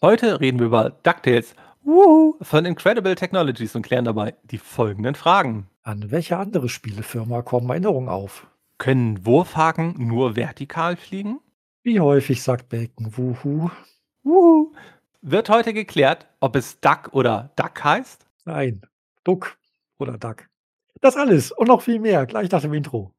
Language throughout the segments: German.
Heute reden wir über DuckTales Wuhu, von Incredible Technologies und klären dabei die folgenden Fragen. An welche andere Spielefirma kommen Erinnerungen auf? Können Wurfhaken nur vertikal fliegen? Wie häufig sagt Bacon Wuhu? Wuhu. Wird heute geklärt, ob es Duck oder Duck heißt? Nein, Duck oder Duck. Das alles und noch viel mehr gleich nach dem Intro.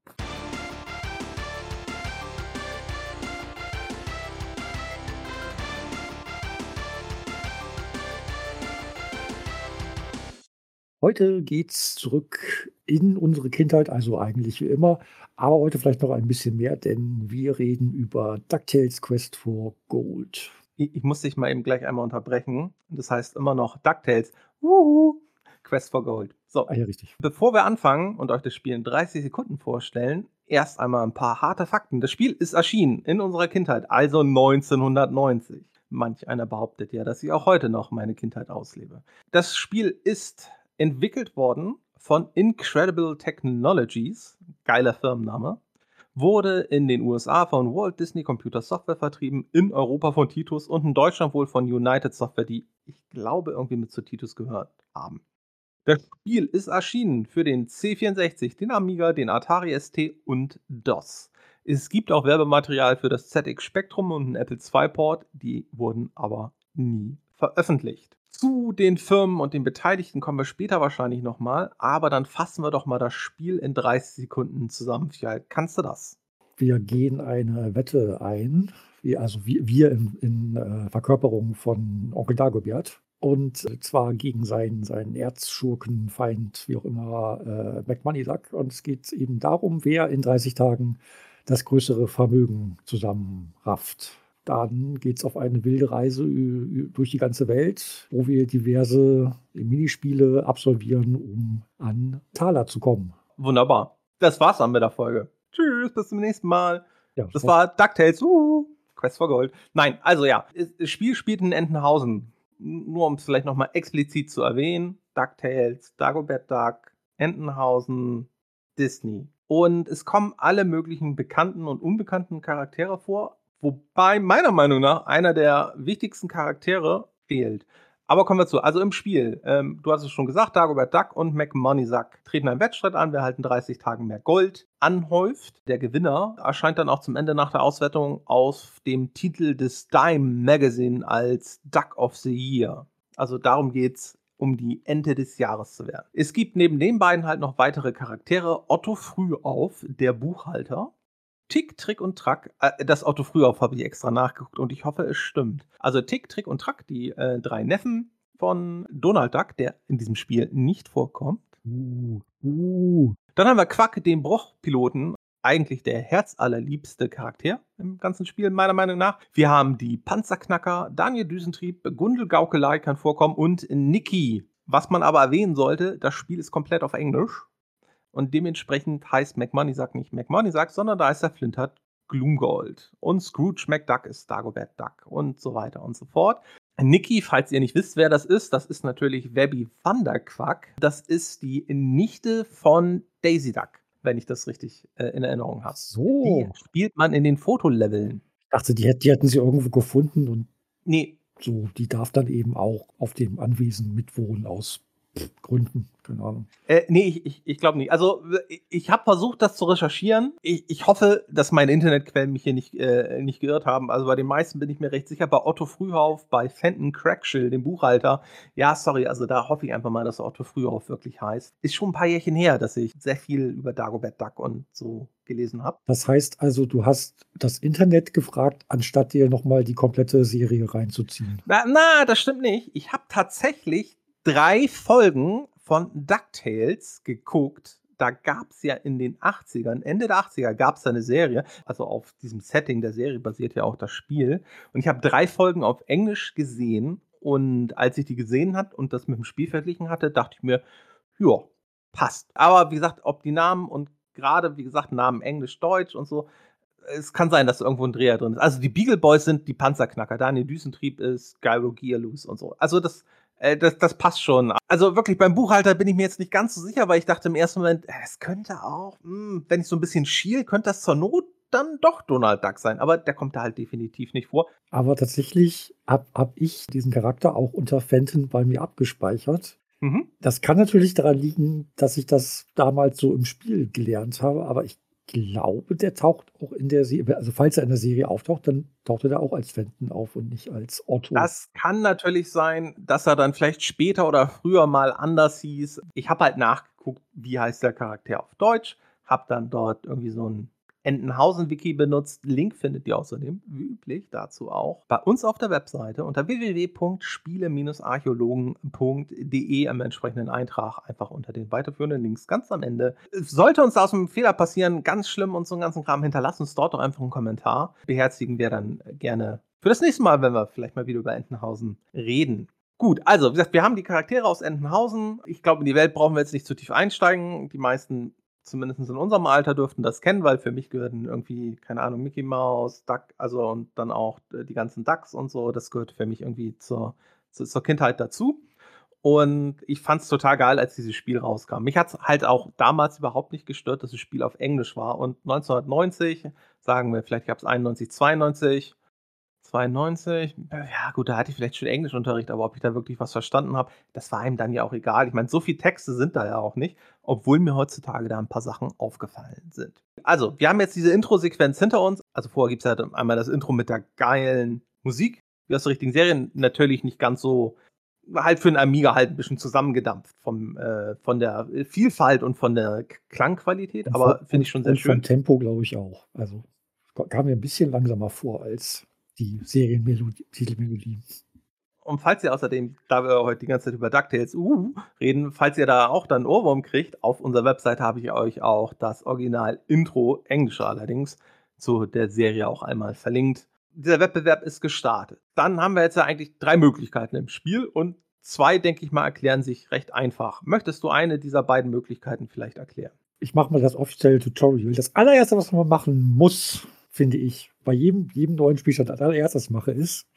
Heute geht's zurück in unsere Kindheit, also eigentlich wie immer, aber heute vielleicht noch ein bisschen mehr, denn wir reden über DuckTales Quest for Gold. Ich, ich muss dich mal eben gleich einmal unterbrechen. Das heißt immer noch DuckTales. Wuhu, Quest for Gold. So, Ah ja, richtig. bevor wir anfangen und euch das Spiel in 30 Sekunden vorstellen, erst einmal ein paar harte Fakten. Das Spiel ist erschienen in unserer Kindheit, also 1990. Manch einer behauptet ja, dass ich auch heute noch meine Kindheit auslebe. Das Spiel ist entwickelt worden von Incredible Technologies, geiler Firmenname, wurde in den USA von Walt Disney Computer Software vertrieben, in Europa von Titus und in Deutschland wohl von United Software, die ich glaube irgendwie mit zu Titus gehört haben. Das Spiel ist erschienen für den C64, den Amiga, den Atari ST und DOS. Es gibt auch Werbematerial für das ZX Spectrum und einen Apple II-Port, die wurden aber nie veröffentlicht. Zu den Firmen und den Beteiligten kommen wir später wahrscheinlich nochmal, aber dann fassen wir doch mal das Spiel in 30 Sekunden zusammen. Fjall, kannst du das? Wir gehen eine Wette ein, also wir, in, in äh, Verkörperung von Onkel Dagobert. Und zwar gegen seinen, seinen Erzschurkenfeind, wie auch immer, äh, McMoneysack. Und es geht eben darum, wer in 30 Tagen das größere Vermögen zusammenrafft. Dann geht es auf eine wilde Reise durch die ganze Welt, wo wir diverse Minispiele absolvieren, um an Taler zu kommen. Wunderbar. Das war's dann mit der Folge. Tschüss, bis zum nächsten Mal. Ja, Das war DuckTales. Uh, Quest for Gold. Nein, also ja, das Spiel spielt in Entenhausen. Nur um es vielleicht nochmal explizit zu erwähnen. DuckTales, Dagobert Duck, Entenhausen, Disney. Und es kommen alle möglichen bekannten und unbekannten Charaktere vor, wobei meiner Meinung nach einer der wichtigsten Charaktere fehlt. Aber kommen wir zu. Also im Spiel, ähm, du hast es schon gesagt, Dagobert Duck und McMoneysack treten einen Wettstreit an. Wer halt in 30 Tagen mehr Gold anhäuft. Der Gewinner erscheint dann auch zum Ende nach der Auswertung auf dem Titel des Dime Magazine als Duck of the Year. Also darum geht's, um die Ente des Jahres zu werden. Es gibt neben den beiden halt noch weitere Charaktere. Otto Frühauf, der Buchhalter. Tick, Trick und Track. Äh, das Otto Frühauf habe ich extra nachgeguckt und ich hoffe, es stimmt. Also Tick, Trick und Track, die äh, drei Neffen von Donald Duck, der in diesem Spiel nicht vorkommt. Uh, uh. Dann haben wir Quack, den Bruchpiloten, eigentlich der herzallerliebste Charakter im ganzen Spiel, meiner Meinung nach. Wir haben die Panzerknacker, Daniel Düsentrieb, Gundel Gaukelei kann vorkommen und Niki. Was man aber erwähnen sollte, das Spiel ist komplett auf Englisch. Und dementsprechend heißt McMoneysack nicht McMoneysack, sondern da ist der Flintert Gloomgold. Und Scrooge McDuck ist Dagobert Duck und so weiter und so fort. Niki, falls ihr nicht wisst, wer das ist, das ist natürlich Webby Thunderquack. Das ist die Nichte von Daisy Duck, wenn ich das richtig äh, in Erinnerung habe. So. Die spielt man in den Fotoleveln. Ich dachte, die, die hätten sie irgendwo gefunden und Nee, so, die darf dann eben auch auf dem Anwesen mitwohnen aus Gründen. Keine Ahnung. Äh, nee, ich, ich, ich glaube nicht. Also, ich, habe versucht, das zu recherchieren. Ich, ich hoffe, dass meine Internetquellen mich hier nicht, äh, nicht geirrt haben. Also, bei den meisten bin ich mir recht sicher. Bei Otto Frühauf, bei Fenton Crackshill, dem Buchhalter. Ja, sorry, also da hoffe ich einfach mal, dass Otto Frühauf wirklich heißt. Ist schon ein paar Jährchen her, dass ich sehr viel über Dagobert Duck und so gelesen habe. Das heißt also, du hast das Internet gefragt, anstatt dir nochmal die komplette Serie reinzuziehen. Na, na, das stimmt nicht. Ich habe tatsächlich drei Folgen von DuckTales geguckt. Da gab es ja in den 80ern, Ende der 80er, gab es eine Serie. Also auf diesem Setting der Serie basiert ja auch das Spiel. Und ich habe drei Folgen auf Englisch gesehen. Und als ich die gesehen hat und das mit dem Spiel verglichen hatte, dachte ich mir, ja, passt. Aber wie gesagt, ob die Namen und gerade, wie gesagt, Namen Englisch, Deutsch und so, es kann sein, dass irgendwo ein Dreher drin ist. Also die Beagle Boys sind die Panzerknacker. Daniel Düsentrieb ist Gyro Gearloose und so. Also das, äh, das, das passt schon. Also wirklich beim Buchhalter bin ich mir jetzt nicht ganz so sicher, weil ich dachte im ersten Moment, äh, es könnte auch, mh, wenn ich so ein bisschen schiel, könnte das zur Not dann doch Donald Duck sein, aber der kommt da halt definitiv nicht vor. Aber tatsächlich habe hab ich diesen Charakter auch unter Fenton bei mir abgespeichert. Mhm. Das kann natürlich daran liegen, dass ich das damals so im Spiel gelernt habe, aber ich glaube, der taucht auch in der Serie, also falls er in der Serie auftaucht, dann taucht er da auch als Fenton auf und nicht als Otto. Das kann natürlich sein, dass er dann vielleicht später oder früher mal anders hieß. Ich habe halt nachgeguckt, wie heißt der Charakter auf Deutsch, habe dann dort irgendwie so ein Entenhausen-Wiki benutzt. Link findet ihr außerdem, wie üblich, dazu auch bei uns auf der Webseite unter www.spiele-archäologen.de im entsprechenden Eintrag einfach unter den weiterführenden Links ganz am Ende. Sollte uns da aus dem Fehler passieren, ganz schlimm und so einen ganzen Kram, hinterlasst uns dort doch einfach einen Kommentar. Beherzigen wir dann gerne für das nächste Mal, wenn wir vielleicht mal wieder über Entenhausen reden. Gut, also wie gesagt, wir haben die Charaktere aus Entenhausen. Ich glaube, in die Welt brauchen wir jetzt nicht zu tief einsteigen. Die meisten zumindest in unserem Alter dürften das kennen, weil für mich gehörten irgendwie, keine Ahnung, Mickey Mouse, Duck, also und dann auch äh, die ganzen Ducks und so, das gehört für mich irgendwie zur, zur, zur Kindheit dazu. Und ich fand es total geil, als dieses Spiel rauskam. Mich hat es halt auch damals überhaupt nicht gestört, dass das Spiel auf Englisch war. Und 1990, sagen wir, vielleicht gab es 91, 92, 92, ja gut, da hatte ich vielleicht schon Englischunterricht, aber ob ich da wirklich was verstanden habe, das war ihm dann ja auch egal. Ich meine, so viele Texte sind da ja auch nicht, obwohl mir heutzutage da ein paar Sachen aufgefallen sind. Also, wir haben jetzt diese Intro-Sequenz hinter uns. Also vorher gibt es halt einmal das Intro mit der geilen Musik, wie aus der richtigen Serie. Natürlich nicht ganz so, halt für einen Amiga halt ein bisschen zusammengedampft vom, äh, von der Vielfalt und von der Klangqualität, aber finde ich schon sehr schön. Vom Tempo, glaube ich, auch. Also kam mir ein bisschen langsamer vor als die Serientitelmelodie. Und falls ihr außerdem, da wir heute die ganze Zeit über DuckTales uh, reden, falls ihr da auch dann Ohrwurm kriegt, auf unserer Website habe ich euch auch das Original-Intro, englische allerdings, zu der Serie auch einmal verlinkt. Dieser Wettbewerb ist gestartet. Dann haben wir jetzt ja eigentlich drei Möglichkeiten im Spiel und zwei, denke ich mal, erklären sich recht einfach. Möchtest du eine dieser beiden Möglichkeiten vielleicht erklären? Ich mache mal das offizielle Tutorial. Das allererste, was man machen muss, finde ich, bei jedem, jedem neuen Spielstand als allererstes mache, ist,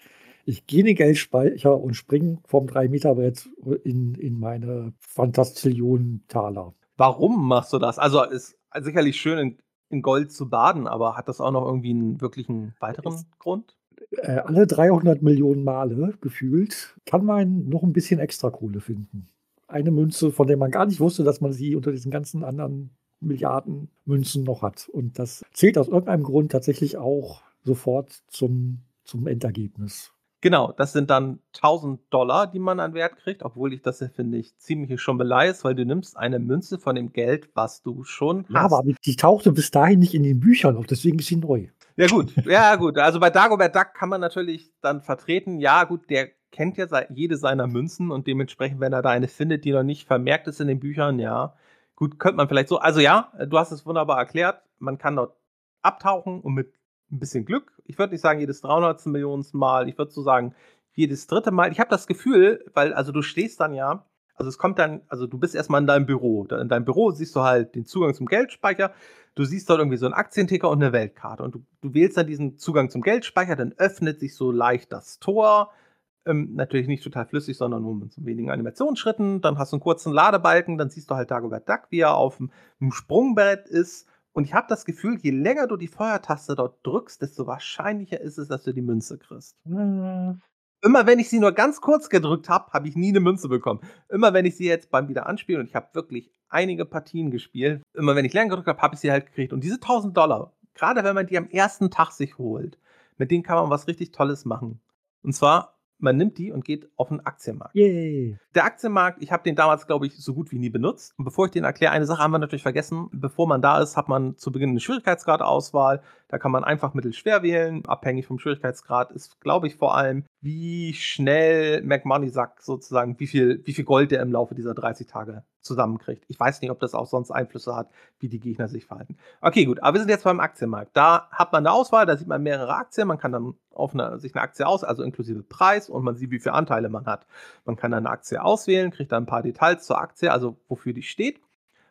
ich gehe in den Geldspeicher und springe vom 3-Meter-Brett in, in meine Fantastillionen Taler. Warum machst du das? Also ist sicherlich schön in, in, Gold zu baden, aber hat das auch noch irgendwie einen wirklichen weiteren ist, Grund? Äh, alle 300 Millionen Male gefühlt kann man noch ein bisschen extra Kohle finden. Eine Münze, von der man gar nicht wusste, dass man sie unter diesen ganzen anderen Milliarden Münzen noch hat. Und das zählt aus irgendeinem Grund tatsächlich auch sofort zum, zum Endergebnis. Genau, das sind dann 1000 Dollar, die man an Wert kriegt, obwohl ich das ja, finde ich, ziemlich schon ist, weil du nimmst eine Münze von dem Geld, was du schon ja, hast. aber die tauchte bis dahin nicht in den Büchern auf, deswegen ist sie neu. Ja gut, ja gut. Also bei Dagobert Duck kann man natürlich dann vertreten, ja gut, der kennt ja jede seiner Münzen und dementsprechend, wenn er da eine findet, die noch nicht vermerkt ist in den Büchern, ja, Gut, könnte man vielleicht so. Also ja, du hast es wunderbar erklärt. Man kann dort abtauchen und mit ein bisschen Glück, ich würde nicht sagen jedes 300. Millionensten Mal, ich würde so sagen jedes dritte Mal. Ich habe das Gefühl, weil, also du stehst dann ja, also es kommt dann, also du bist erstmal in deinem Büro. In deinem Büro siehst du halt den Zugang zum Geldspeicher. Du siehst dort irgendwie so einen Aktienticker und eine Weltkarte. Und du, du wählst dann diesen Zugang zum Geldspeicher, dann öffnet sich so leicht das Tor ähm, natürlich nicht total flüssig, sondern nur mit so wenigen Animationsschritten. Dann hast du einen kurzen Ladebalken, dann siehst du halt Dagobert Duck, wie er auf dem Sprungbrett ist. Und ich habe das Gefühl, je länger du die Feuertaste dort drückst, desto wahrscheinlicher ist es, dass du die Münze kriegst. Mhm. Immer wenn ich sie nur ganz kurz gedrückt habe, habe ich nie eine Münze bekommen. Immer wenn ich sie jetzt beim Wiederanspielen, und ich habe wirklich einige Partien gespielt, immer wenn ich länger gedrückt habe, habe ich sie halt gekriegt. Und diese 1000 Dollar, gerade wenn man die am ersten Tag sich holt, mit denen kann man was richtig Tolles machen. Und zwar man nimmt die und geht auf den Aktienmarkt. Yay. Der Aktienmarkt, ich habe den damals, glaube ich, so gut wie nie benutzt. Und bevor ich den erkläre, eine Sache haben wir natürlich vergessen. Bevor man da ist, hat man zu Beginn eine Schwierigkeitsgradauswahl. Da kann man einfach mittelschwer wählen. Abhängig vom Schwierigkeitsgrad ist, glaube ich, vor allem, wie schnell McMoney sagt, sozusagen, wie viel, wie viel Gold der im Laufe dieser 30 Tage zusammenkriegt. Ich weiß nicht, ob das auch sonst Einflüsse hat, wie die Gegner sich verhalten. Okay, gut, aber wir sind jetzt beim Aktienmarkt. Da hat man eine Auswahl, da sieht man mehrere Aktien, man kann dann auf eine, sich eine Aktie aus, also inklusive Preis und man sieht, wie viele Anteile man hat. Man kann dann eine Aktie auswählen, kriegt dann ein paar Details zur Aktie, also wofür die steht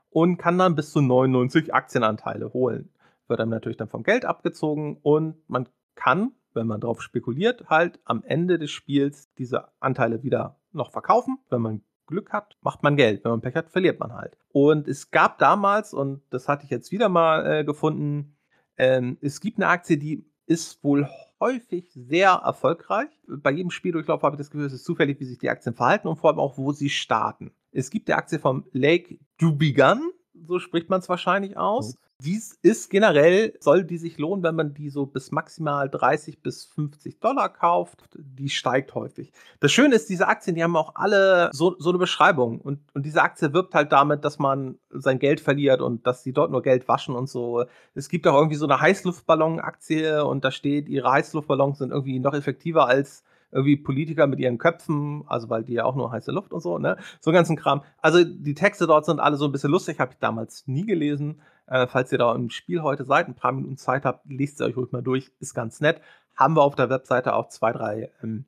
und kann dann bis zu 99 Aktienanteile holen. Wird dann natürlich dann vom Geld abgezogen und man kann, wenn man darauf spekuliert, halt am Ende des Spiels diese Anteile wieder noch verkaufen, wenn man Glück hat, macht man Geld. Wenn man Pech hat, verliert man halt. Und es gab damals, und das hatte ich jetzt wieder mal äh, gefunden, Ähm, es gibt eine Aktie, die ist wohl häufig sehr erfolgreich. Bei jedem Spieldurchlauf habe ich das Gefühl, es ist zufällig, wie sich die Aktien verhalten und vor allem auch, wo sie starten. Es gibt die Aktie vom Lake Dubigan, so spricht man es wahrscheinlich aus. Dies ist generell, soll die sich lohnen, wenn man die so bis maximal 30 bis 50 Dollar kauft. Die steigt häufig. Das Schöne ist, diese Aktien, die haben auch alle so, so eine Beschreibung. Und, und diese Aktie wirbt halt damit, dass man sein Geld verliert und dass sie dort nur Geld waschen und so. Es gibt auch irgendwie so eine Heißluftballon-Aktie und da steht, ihre Heißluftballons sind irgendwie noch effektiver als irgendwie Politiker mit ihren Köpfen, also weil die ja auch nur heiße Luft und so, ne? So ganzen Kram. Also die Texte dort sind alle so ein bisschen lustig, habe ich damals nie gelesen. Äh, falls ihr da im Spiel heute seid, ein paar Minuten Zeit habt, lest sie euch ruhig mal durch, ist ganz nett. Haben wir auf der Webseite auch zwei, drei ähm,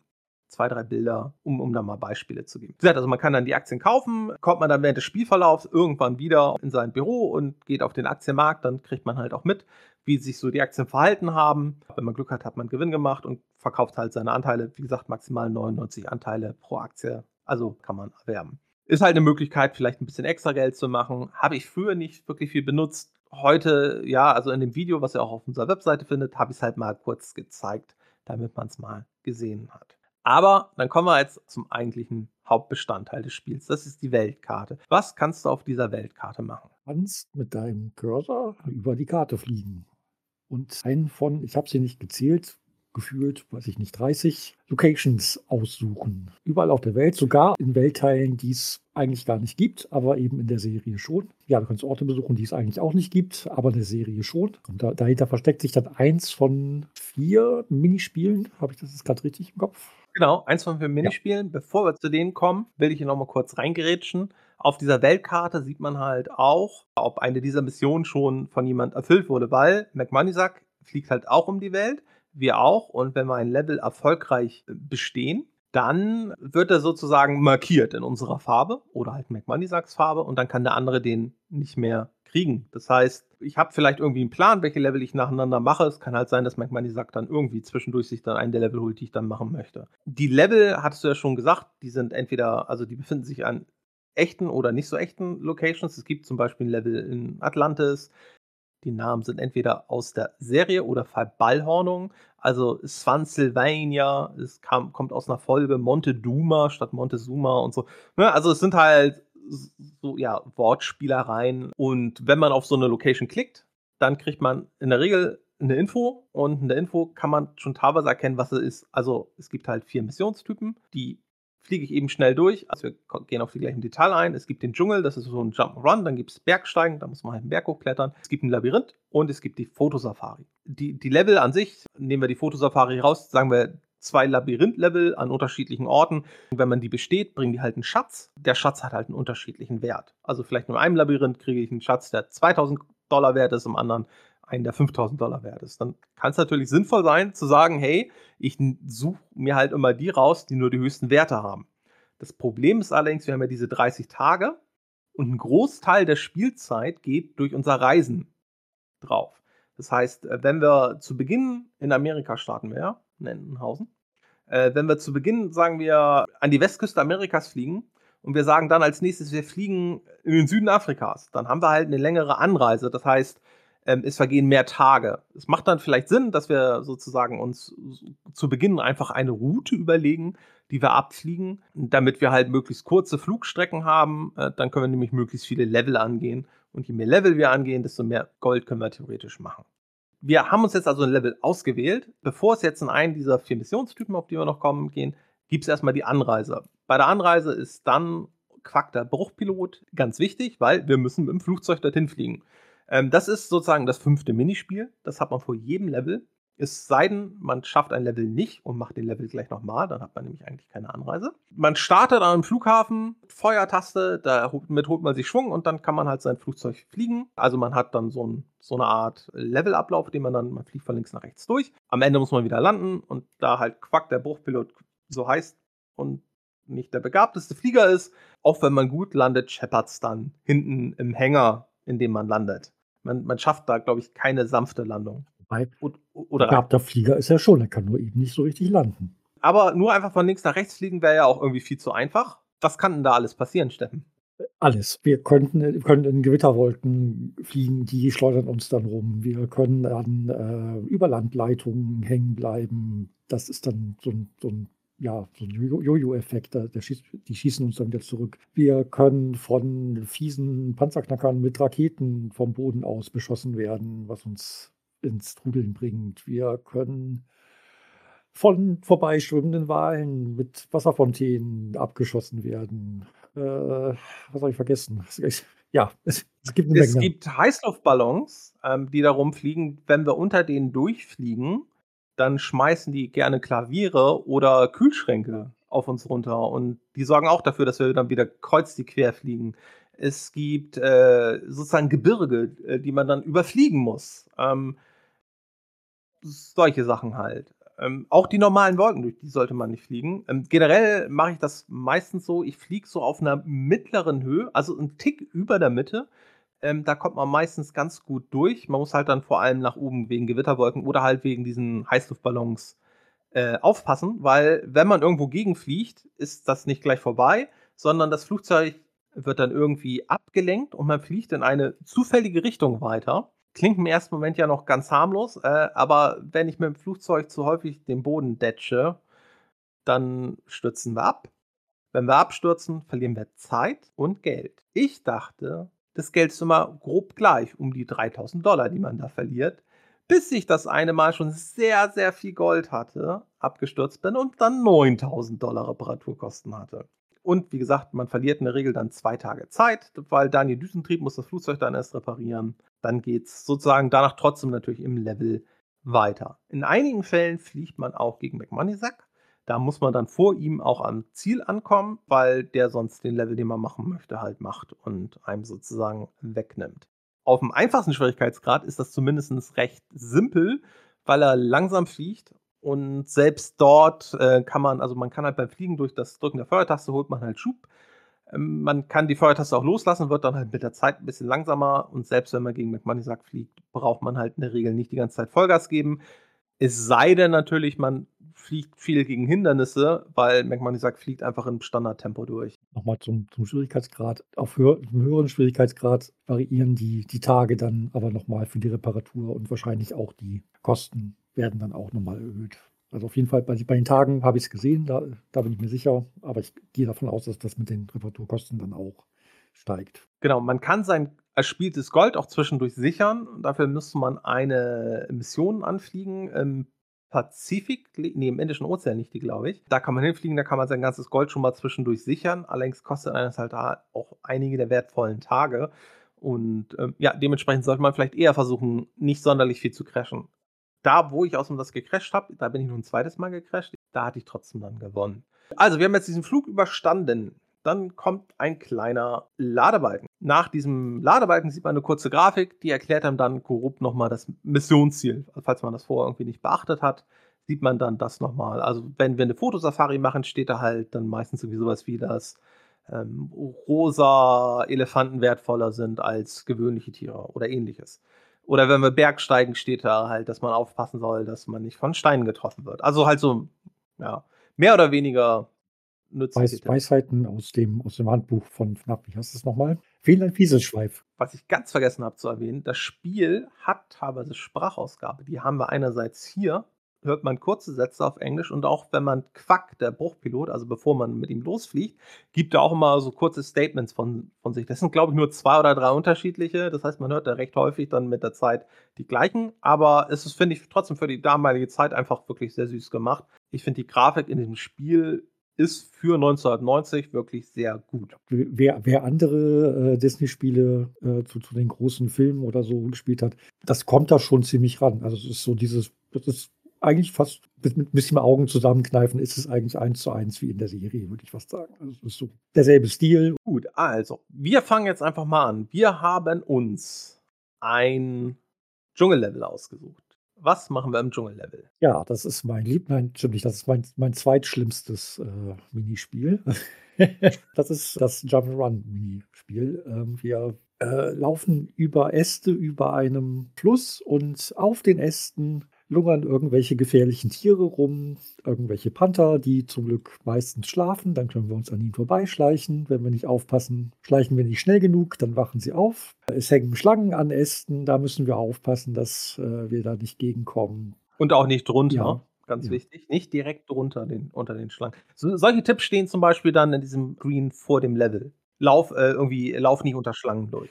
zwei, drei Bilder, um, um da mal Beispiele zu geben. Wie also man kann dann die Aktien kaufen, kommt man dann während des Spielverlaufs irgendwann wieder in sein Büro und geht auf den Aktienmarkt, dann kriegt man halt auch mit, wie sich so die Aktien verhalten haben. Wenn man Glück hat, hat man Gewinn gemacht und verkauft halt seine Anteile. Wie gesagt, maximal 99 Anteile pro Aktie. Also kann man erwerben. Ist halt eine Möglichkeit, vielleicht ein bisschen extra Geld zu machen. Habe ich früher nicht wirklich viel benutzt. Heute, ja, also in dem Video, was ihr auch auf unserer Webseite findet, habe ich es halt mal kurz gezeigt, damit man es mal gesehen hat. Aber dann kommen wir jetzt zum eigentlichen Hauptbestandteil des Spiels. Das ist die Weltkarte. Was kannst du auf dieser Weltkarte machen? Du kannst mit deinem Cursor über die Karte fliegen. Und einen von, ich habe sie nicht gezählt, gefühlt, weiß ich nicht, 30 Locations aussuchen. Überall auf der Welt, sogar in Weltteilen, die es eigentlich gar nicht gibt, aber eben in der Serie schon. Ja, du kannst Orte besuchen, die es eigentlich auch nicht gibt, aber in der Serie schon. Und da, dahinter versteckt sich dann eins von vier Minispielen. Habe ich das jetzt gerade richtig im Kopf? Genau, eins von vier Minispielen. Ja. Bevor wir zu denen kommen, will ich hier nochmal kurz reingerätschen. Auf dieser Weltkarte sieht man halt auch, ob eine dieser Missionen schon von jemand erfüllt wurde, weil McMoneysack fliegt halt auch um die Welt wir auch. Und wenn wir ein Level erfolgreich äh, bestehen, dann wird er sozusagen markiert in unserer Farbe oder halt McMoney-Sachs Farbe und dann kann der andere den nicht mehr kriegen. Das heißt, ich habe vielleicht irgendwie einen Plan, welche Level ich nacheinander mache. Es kann halt sein, dass McMoney sagt dann irgendwie zwischendurch sich dann einen der Level holt, die ich dann machen möchte. Die Level, hattest du ja schon gesagt, die sind entweder, also die befinden sich an echten oder nicht so echten Locations. Es gibt zum Beispiel ein Level in Atlantis, die Namen sind entweder aus der Serie oder Verballhornung. Also Svansylvania, es kam, kommt aus einer Folge Montezuma statt Montezuma und so. Ne? Also es sind halt so ja Wortspielereien. Und wenn man auf so eine Location klickt, dann kriegt man in der Regel eine Info und in der Info kann man schon teilweise erkennen, was es ist. Also es gibt halt vier Missionstypen, die fliege ich eben schnell durch. Also wir gehen auf die gleichen Detail ein. Es gibt den Dschungel, das ist so ein Jump-Run. Dann gibt es Bergsteigen, da muss man halt einen Berg hochklettern. Es gibt ein Labyrinth und es gibt die Fotosafari. Die, die Level an sich, nehmen wir die Fotosafari raus, sagen wir zwei Labyrinth-Level an unterschiedlichen Orten. Und wenn man die besteht, bringen die halt einen Schatz. Der Schatz hat halt einen unterschiedlichen Wert. Also vielleicht nur in einem Labyrinth kriege ich einen Schatz, der 2000 Dollar wert ist, im anderen einen, der 5000 Dollar wert ist. Dann kann es natürlich sinnvoll sein, zu sagen, hey, ich suche mir halt immer die raus, die nur die höchsten Werte haben. Das Problem ist allerdings, wir haben ja diese 30 Tage und ein Großteil der Spielzeit geht durch unser Reisen drauf. Das heißt, äh, wenn wir zu Beginn in Amerika starten, ja, in Entenhausen, äh, wenn wir zu Beginn, sagen wir, an die Westküste Amerikas fliegen und wir sagen dann als nächstes, wir fliegen in den Süden Afrikas, dann haben wir halt eine längere Anreise. Das heißt, ähm, es vergehen mehr Tage. Es macht dann vielleicht Sinn, dass wir sozusagen uns zu Beginn einfach eine Route überlegen, die wir abfliegen, damit wir halt möglichst kurze Flugstrecken haben. Äh, dann können wir nämlich möglichst viele Level angehen. Und je mehr Level wir angehen, desto mehr Gold können wir theoretisch machen. Wir haben uns jetzt also ein Level ausgewählt. Bevor es jetzt in einen dieser vier Missionstypen, auf die wir noch kommen, gehen, gibt es erstmal die Anreise. Bei der Anreise ist dann Quack der Bruchpilot ganz wichtig, weil wir müssen mit dem Flugzeug dorthin fliegen. Ähm, das ist sozusagen das fünfte Minispiel. Das hat man vor jedem Level. Es sei denn, man schafft ein Level nicht und macht den Level gleich nochmal, dann hat man nämlich eigentlich keine Anreise. Man startet an einem Flughafen, Feuertaste, damit holt man sich Schwung und dann kann man halt sein Flugzeug fliegen. Also man hat dann so, ein, so eine Art Levelablauf, den man dann, man fliegt von links nach rechts durch. Am Ende muss man wieder landen und da halt Quack, der Bruchpilot so heißt und nicht der begabteste Flieger ist, auch wenn man gut landet, scheppert es dann hinten im Hänger, in dem man landet. Man, man schafft da, glaube ich, keine sanfte Landung. Wobei, oder begabter Flieger ist ja schon, er kann nur eben nicht so richtig landen. Aber nur einfach von links nach rechts fliegen wäre ja auch irgendwie viel zu einfach. Was kann denn da alles passieren, Steffen? Alles. Wir könnten, können in Gewitterwolken fliegen, die schleudern uns dann rum. Wir können an äh, Überlandleitungen hängen bleiben. Das ist dann so ein, so ein ja, so ein Jojo-Effekt, die schießen uns dann wieder zurück. Wir können von fiesen Panzerknackern mit Raketen vom Boden aus beschossen werden, was uns ins Trudeln bringt. Wir können von vorbeischwimmenden Walen mit Wasserfontänen abgeschossen werden. Äh, was habe ich vergessen? Ja, es, es gibt, es gibt Heißluftballons, ähm, die darum fliegen. Wenn wir unter denen durchfliegen, dann schmeißen die gerne Klaviere oder Kühlschränke auf uns runter. Und die sorgen auch dafür, dass wir dann wieder kreuz die quer fliegen. Es gibt äh, sozusagen Gebirge, äh, die man dann überfliegen muss. Ähm, solche Sachen halt. Ähm, auch die normalen Wolken, durch die sollte man nicht fliegen. Ähm, generell mache ich das meistens so, ich fliege so auf einer mittleren Höhe, also einen Tick über der Mitte. Ähm, da kommt man meistens ganz gut durch. Man muss halt dann vor allem nach oben wegen Gewitterwolken oder halt wegen diesen Heißluftballons äh, aufpassen, weil wenn man irgendwo gegenfliegt, ist das nicht gleich vorbei, sondern das Flugzeug wird dann irgendwie abgelenkt und man fliegt in eine zufällige Richtung weiter. Klingt im ersten Moment ja noch ganz harmlos, äh, aber wenn ich mit dem Flugzeug zu häufig den Boden detsche, dann stürzen wir ab. Wenn wir abstürzen, verlieren wir Zeit und Geld. Ich dachte, das Geld ist immer grob gleich, um die 3000 Dollar, die man da verliert, bis ich das eine Mal schon sehr, sehr viel Gold hatte, abgestürzt bin und dann 9000 Dollar Reparaturkosten hatte. Und wie gesagt, man verliert in der Regel dann zwei Tage Zeit, weil Daniel Düsentrieb muss das Flugzeug dann erst reparieren. Dann geht es sozusagen danach trotzdem natürlich im Level weiter. In einigen Fällen fliegt man auch gegen McMoneysack. Da muss man dann vor ihm auch am Ziel ankommen, weil der sonst den Level, den man machen möchte, halt macht und einem sozusagen wegnimmt. Auf dem einfachsten Schwierigkeitsgrad ist das zumindest recht simpel, weil er langsam fliegt und selbst dort äh, kann man, also man kann halt beim Fliegen durch das Drücken der Feuertaste holt man halt Schub. Ähm, man kann die Feuertaste auch loslassen, wird dann halt mit der Zeit ein bisschen langsamer und selbst wenn man gegen McMoneysack fliegt, braucht man halt in der Regel nicht die ganze Zeit Vollgas geben. Es sei denn natürlich, man fliegt viel gegen Hindernisse, weil McMoneysack fliegt einfach im Standardtempo durch. Nochmal zum, zum Schwierigkeitsgrad. Auf höher, höheren Schwierigkeitsgrad variieren die, die Tage dann aber nochmal für die Reparatur und wahrscheinlich auch die Kosten werden dann auch nochmal erhöht. Also auf jeden Fall bei, bei den Tagen habe ich es gesehen, da, da, bin ich mir sicher, aber ich gehe davon aus, dass das mit den Reparaturkosten dann auch steigt. Genau, man kann sein erspieltes Gold auch zwischendurch sichern. Dafür müsste man eine Mission anfliegen im Pazifik, nee, im Indischen Ozean nicht die, glaube ich. Da kann man hinfliegen, da kann man sein ganzes Gold schon mal zwischendurch sichern. Allerdings kostet eines halt da auch einige der wertvollen Tage. Und ähm, ja, dementsprechend sollte man vielleicht eher versuchen, nicht sonderlich viel zu crashen da, wo ich außerdem das gecrasht habe, da bin ich nur ein zweites Mal gecrasht, da hatte ich trotzdem dann gewonnen. Also, wir haben jetzt diesen Flug überstanden. Dann kommt ein kleiner Ladebalken. Nach diesem Ladebalken sieht man eine kurze Grafik, die erklärt einem dann korrupt nochmal das Missionsziel. Falls man das vorher irgendwie nicht beachtet hat, sieht man dann das nochmal. Also, wenn wir eine Fotosafari machen, steht da halt dann meistens irgendwie sowas wie, dass ähm, rosa Elefanten wertvoller sind als gewöhnliche Tiere oder ähnliches. Oder wenn wir Bergsteigen, steht da halt, dass man aufpassen soll, dass man nicht von Steinen getroffen wird. Also halt so, ja, mehr oder weniger nützlich. Weis, Weisheiten aus dem, aus dem Handbuch von FNAF. Wie heißt das nochmal? Fehlen ein Fieselschweif. Was ich ganz vergessen habe zu erwähnen, das Spiel hat teilweise Sprachausgabe. Die haben wir einerseits hier hört man kurze Sätze auf Englisch und auch wenn man Quack, der Bruchpilot, also bevor man mit ihm losfliegt, gibt er auch immer so kurze Statements von, von sich. Das sind, glaube ich, nur zwei oder drei unterschiedliche. Das heißt, man hört da recht häufig dann mit der Zeit die gleichen. Aber es ist, finde ich, trotzdem für die damalige Zeit einfach wirklich sehr süß gemacht. Ich finde die Grafik in dem Spiel ist für 1990 wirklich sehr gut. Wer, wer andere äh, Disney-Spiele äh, zu, zu den großen Filmen oder so gespielt hat, das kommt da schon ziemlich ran. Also es ist so dieses, das ist eigentlich fast mit, ein bisschen Augen zusammenkneifen, ist es eigentlich eins zu eins wie in der Serie, würde ich fast sagen. Also es ist so derselbe Stil. Gut, also, wir fangen jetzt einfach mal an. Wir haben uns ein Dschungellevel ausgesucht. Was machen wir im Dschungellevel? Ja, das ist mein Lieb, nein, stimmt nicht, das ist mein, mein zweitschlimmstes äh, Minispiel. das ist das Jump'n'Run-Minispiel. Ähm, wir äh, laufen über Äste über einem Fluss und auf den Ästen lungern irgendwelche gefährlichen Tiere rum, irgendwelche Panther, die zum Glück meistens schlafen. Dann können wir uns an ihnen vorbeischleichen. Wenn wir nicht aufpassen, schleichen wir nicht schnell genug, dann wachen sie auf. Es hängen Schlangen an Ästen, da müssen wir aufpassen, dass äh, wir da nicht gegenkommen. Und auch nicht drunter. Ja. Ganz ja. wichtig. Nicht direkt drunter den, unter den Schlangen. So, solche Tipps stehen zum Beispiel dann in diesem Green vor dem Level. Lauf äh, irgendwie, lauf nicht unter Schlangen durch.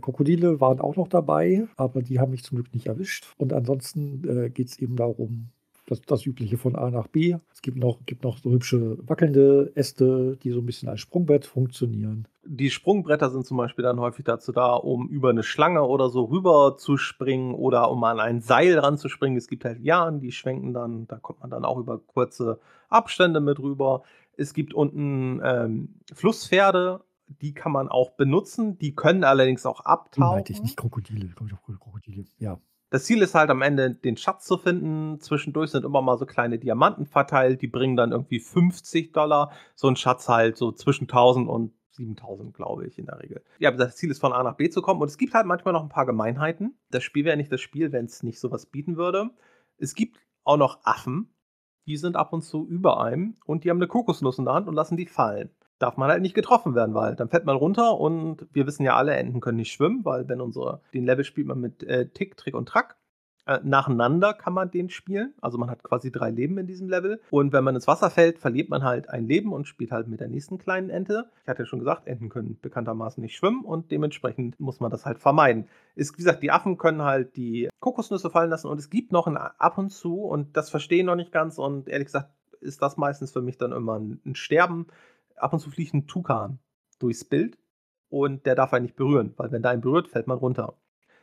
Krokodile waren auch noch dabei, aber die haben mich zum Glück nicht erwischt. Und ansonsten äh, geht es eben darum, das, das Übliche von A nach B. Es gibt noch, gibt noch so hübsche wackelnde Äste, die so ein bisschen als Sprungbrett funktionieren. Die Sprungbretter sind zum Beispiel dann häufig dazu da, um über eine Schlange oder so rüber zu springen oder um an ein Seil ranzuspringen. Es gibt halt Lianen, die schwenken dann, da kommt man dann auch über kurze Abstände mit rüber. Es gibt unten ähm, Flusspferde, die kann man auch benutzen. Die können allerdings auch abtauchen. Meinte ich nicht Krokodile, Krokodile, ja. Das Ziel ist halt am Ende, den Schatz zu finden. Zwischendurch sind immer mal so kleine Diamanten verteilt, die bringen dann irgendwie 50 Dollar. So ein Schatz halt so zwischen 1000 und 7000, glaube ich, in der Regel. Ja, das Ziel ist von A nach B zu kommen. Und es gibt halt manchmal noch ein paar Gemeinheiten. Das Spiel wäre nicht das Spiel, wenn es nicht sowas bieten würde. Es gibt auch noch Affen. Die sind ab und zu über einem und die haben eine Kokosnuss in der Hand und lassen die fallen darf man halt nicht getroffen werden, weil dann fällt man runter und wir wissen ja alle, Enten können nicht schwimmen, weil wenn unsere, den Level spielt man mit äh, Tick, Trick und Track. Äh, nacheinander kann man den spielen. Also man hat quasi drei Leben in diesem Level. Und wenn man ins Wasser fällt, verliert man halt ein Leben und spielt halt mit der nächsten kleinen Ente. Ich hatte ja schon gesagt, Enten können bekanntermaßen nicht schwimmen und dementsprechend muss man das halt vermeiden. Ist, wie gesagt, die Affen können halt die Kokosnüsse fallen lassen und es gibt noch ein ab und zu und das verstehe ich noch nicht ganz und ehrlich gesagt ist das meistens für mich dann immer ein Sterben ab und zu fliegt ein Tukan durchs Bild und der darf einen nicht berühren, weil wenn da einen berührt, fällt man runter.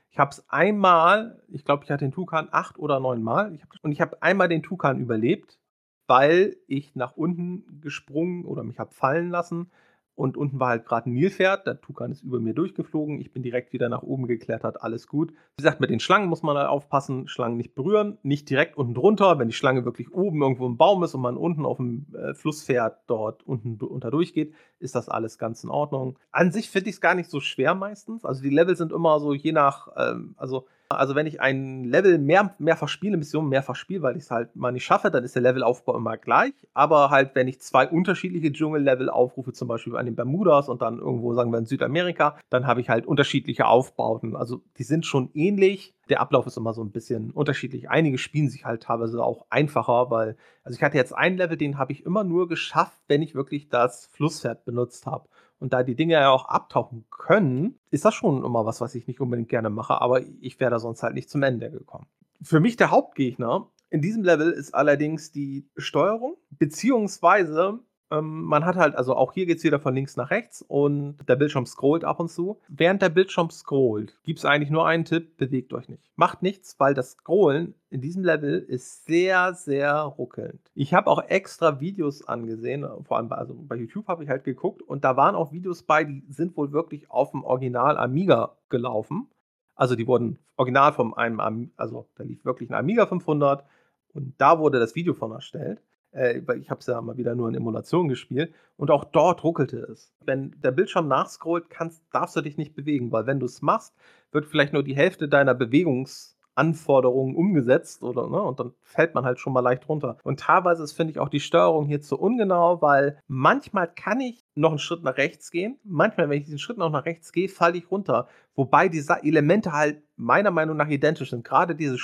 Ich habe es einmal, ich glaube, ich hatte den Tukan acht oder neun Mal ich hab, und ich habe einmal den Tukan überlebt, weil ich nach unten gesprungen oder mich habe fallen lassen und unten war halt gerade ein Nilpferd, der Tukan ist über mir durchgeflogen, ich bin direkt wieder nach oben geklettert, alles gut. Wie gesagt, mit den Schlangen muss man da aufpassen, Schlangen nicht berühren, nicht direkt unten drunter, wenn die Schlange wirklich oben irgendwo im Baum ist und man unten auf dem äh, Flusspferd dort unten unter durchgeht, ist das alles ganz in Ordnung. An sich finde ich es gar nicht so schwer meistens, also die Level sind immer so je nach, ähm, also also wenn ich ein Level mehr, mehrfach spiele, Mission mehrfach spiele, weil ich es halt mal nicht schaffe, dann ist der Levelaufbau immer gleich. Aber halt, wenn ich zwei unterschiedliche Dschungellevel aufrufe, zum Beispiel an den Bermudas und dann irgendwo, sagen wir, in Südamerika, dann habe ich halt unterschiedliche Aufbauten. Also die sind schon ähnlich. Der Ablauf ist immer so ein bisschen unterschiedlich. Einige spielen sich halt teilweise auch einfacher, weil, also ich hatte jetzt ein Level, den habe ich immer nur geschafft, wenn ich wirklich das Flusspferd benutzt habe. Und da die Dinge ja auch abtauchen können, ist das schon immer was, was ich nicht unbedingt gerne mache, aber ich wäre da sonst halt nicht zum Ende gekommen. Für mich der Hauptgegner in diesem Level ist allerdings die Steuerung, beziehungsweise ähm, man hat halt, also auch hier geht es wieder von links nach rechts und der Bildschirm scrollt ab und zu. Während der Bildschirm scrollt, gibt es eigentlich nur einen Tipp, bewegt euch nicht. Macht nichts, weil das Scrollen in diesem Level ist sehr, sehr ruckelnd. Ich habe auch extra Videos angesehen, vor allem bei, also bei YouTube habe ich halt geguckt und da waren auch Videos bei, die sind wohl wirklich auf dem Original Amiga gelaufen. Also die wurden original von einem, also da lief wirklich ein Amiga 500 und da wurde das Video von erstellt. Äh, ich habe es ja mal wieder nur in Emulation gespielt und auch dort ruckelte es. Wenn der Bildschirm nachscrollt, kannst, darfst du dich nicht bewegen, weil wenn du es machst, wird vielleicht nur die Hälfte deiner Bewegungsanforderungen umgesetzt oder ne, und dann fällt man halt schon mal leicht runter. Und teilweise ist, finde ich, auch die Steuerung hier zu ungenau, weil manchmal kann ich noch einen Schritt nach rechts gehen, manchmal, wenn ich diesen Schritt noch nach rechts gehe, falle ich runter. Wobei diese Elemente halt meiner Meinung nach identisch sind. Gerade diese,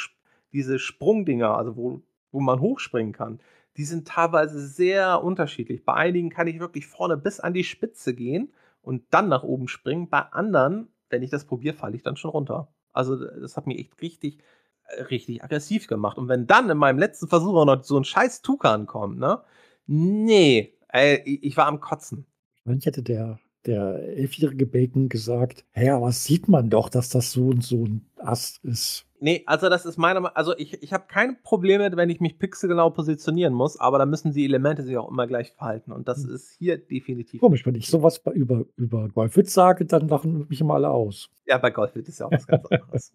diese Sprungdinger, also wo, wo man hochspringen kann die sind teilweise sehr unterschiedlich. Bei einigen kann ich wirklich vorne bis an die Spitze gehen und dann nach oben springen. Bei anderen, wenn ich das probiere, falle ich dann schon runter. Also das hat mich echt richtig, äh, richtig aggressiv gemacht. Und wenn dann in meinem letzten Versuch auch noch so ein scheiß Tukan kommt, ne? Nee, ey, ich war am Kotzen. Ich hätte der, der elfjährige Bacon gesagt, ja, was sieht man doch, dass das so und so ein Ast ist. Nee, also das ist meine Meinung. Also ich, ich habe keine Probleme, wenn ich mich pixelgenau positionieren muss, aber da müssen die Elemente sich auch immer gleich verhalten. Und das hm. ist hier definitiv. Komisch, wenn ich sowas über, über Golfwitz sage, dann lachen mich immer alle aus. Ja, bei Golfwitz ist ja auch was ganz anderes.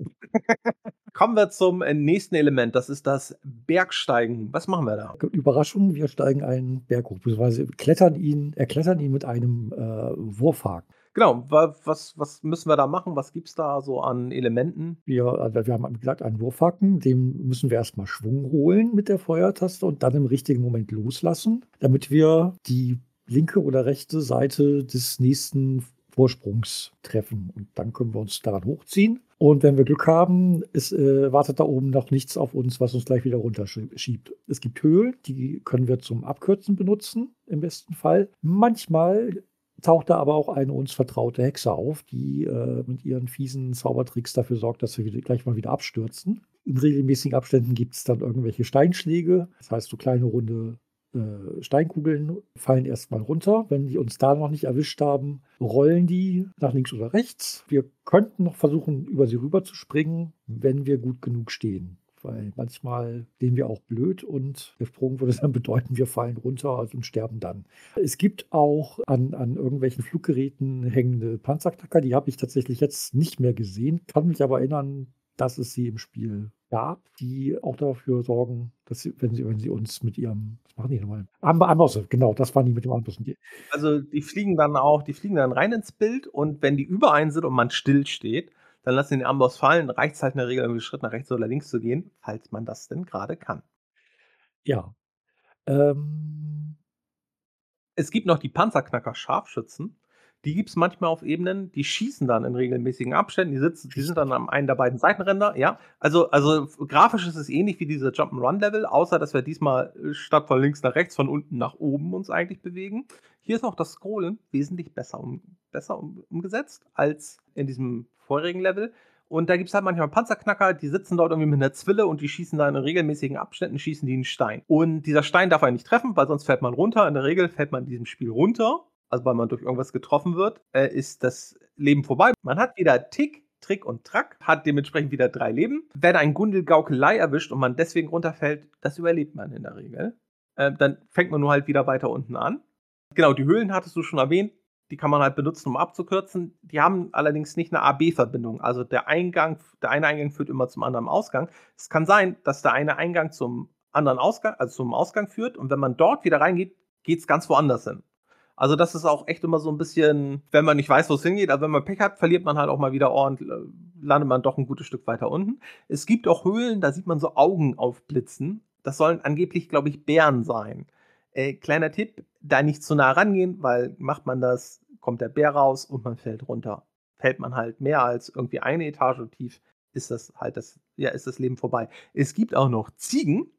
Kommen wir zum äh, nächsten Element, das ist das Bergsteigen. Was machen wir da? Überraschung, wir steigen einen Berg hoch, beziehungsweise klettern ihn, erklettern ihn mit einem äh, Wurfhaken. Genau, wa was was müssen wir da machen? Was gibt's da so an Elementen? Wir also, wir haben, gesagt, einen Wurfhaken, dem müssen wir erst mal Schwung holen mit der Feuertaste und dann im richtigen Moment loslassen, damit wir die linke oder rechte Seite des nächsten Vorsprungs treffen. Und dann können wir uns daran hochziehen. Und wenn wir Glück haben, es äh, wartet da oben noch nichts auf uns, was uns gleich wieder runterschiebt. Es gibt Höhlen, die können wir zum Abkürzen benutzen, im besten Fall. Manchmal taucht da aber auch eine uns vertraute Hexe auf, die äh, mit ihren fiesen Zaubertricks dafür sorgt, dass wir wieder, gleich mal wieder abstürzen. In regelmäßigen Abständen gibt es dann irgendwelche Steinschläge, das heißt so kleine runde äh, Steinkugeln fallen erstmal runter. Wenn die uns da noch nicht erwischt haben, rollen die nach links oder rechts. Wir könnten noch versuchen, über sie rüber zu springen, wenn wir gut genug stehen. Weil manchmal stehen wir auch blöd und der Sprung würde dann bedeuten, wir fallen runter und sterben dann. Es gibt auch an, an irgendwelchen Fluggeräten hängende Panzerknacker, die habe ich tatsächlich jetzt nicht mehr gesehen, kann mich aber erinnern, dass es sie im Spiel gab, die auch dafür sorgen, dass sie, wenn sie, wenn sie uns mit ihrem, was machen die nochmal? Ambosse, genau, das waren die mit dem Ambossen. Also die fliegen dann auch, die fliegen dann rein ins Bild und wenn die über einen sind und man still steht, dann lassen sie den Amboss fallen, reicht es halt in der Regel irgendwie Schritt nach rechts oder links zu gehen, falls man das denn gerade kann. Ja. Ähm. Es gibt noch die Panzerknacker Scharfschützen. Die gibt es manchmal auf Ebenen, die schießen dann in regelmäßigen Abständen. Die, sitzen, die sind dann am einen der beiden Seitenränder. Ja, also, also grafisch ist es ähnlich wie diese Jump'n'Run-Level, außer dass wir diesmal äh, statt von links nach rechts von unten nach oben uns eigentlich bewegen. Hier ist auch das Scrollen wesentlich besser, um, besser um, umgesetzt als in diesem vorherigen Level. Und da gibt es halt manchmal Panzerknacker, die sitzen dort irgendwie mit einer Zwille und die schießen da in regelmäßigen Abständen, schießen die einen Stein. Und dieser Stein darf einen nicht treffen, weil sonst fällt man runter. In der Regel fällt man in diesem Spiel runter also weil man durch irgendwas getroffen wird, äh, ist das Leben vorbei. Man hat wieder Tick, Trick und Track, hat dementsprechend wieder drei Leben. Wenn ein Gundel-Gaukelei erwischt und man deswegen runterfällt, das überlebt man in der Regel. Äh, dann fängt man nur halt wieder weiter unten an. Genau, die Höhlen hattest du schon erwähnt. Die kann man halt benutzen, um abzukürzen. Die haben allerdings nicht eine A-B-Verbindung. Also der Eingang, der eine Eingang führt immer zum anderen Ausgang. Es kann sein, dass der eine Eingang zum anderen Ausgang, also zum Ausgang führt. Und wenn man dort wieder reingeht, geht es ganz woanders hin. Also das ist auch echt immer so ein bisschen, wenn man nicht weiß, wo es hingeht, aber wenn man Pech hat, verliert man halt auch mal wieder ordentlich, äh, landet man doch ein gutes Stück weiter unten. Es gibt auch Höhlen, da sieht man so Augen aufblitzen. Das sollen angeblich, glaube ich, Bären sein. Äh, kleiner Tipp, da nicht zu nah rangehen, weil macht man das, kommt der Bär raus und man fällt runter. Fällt man halt mehr als irgendwie eine Etage tief, ist das halt das, ja, ist das Leben vorbei. Es gibt auch noch Ziegen,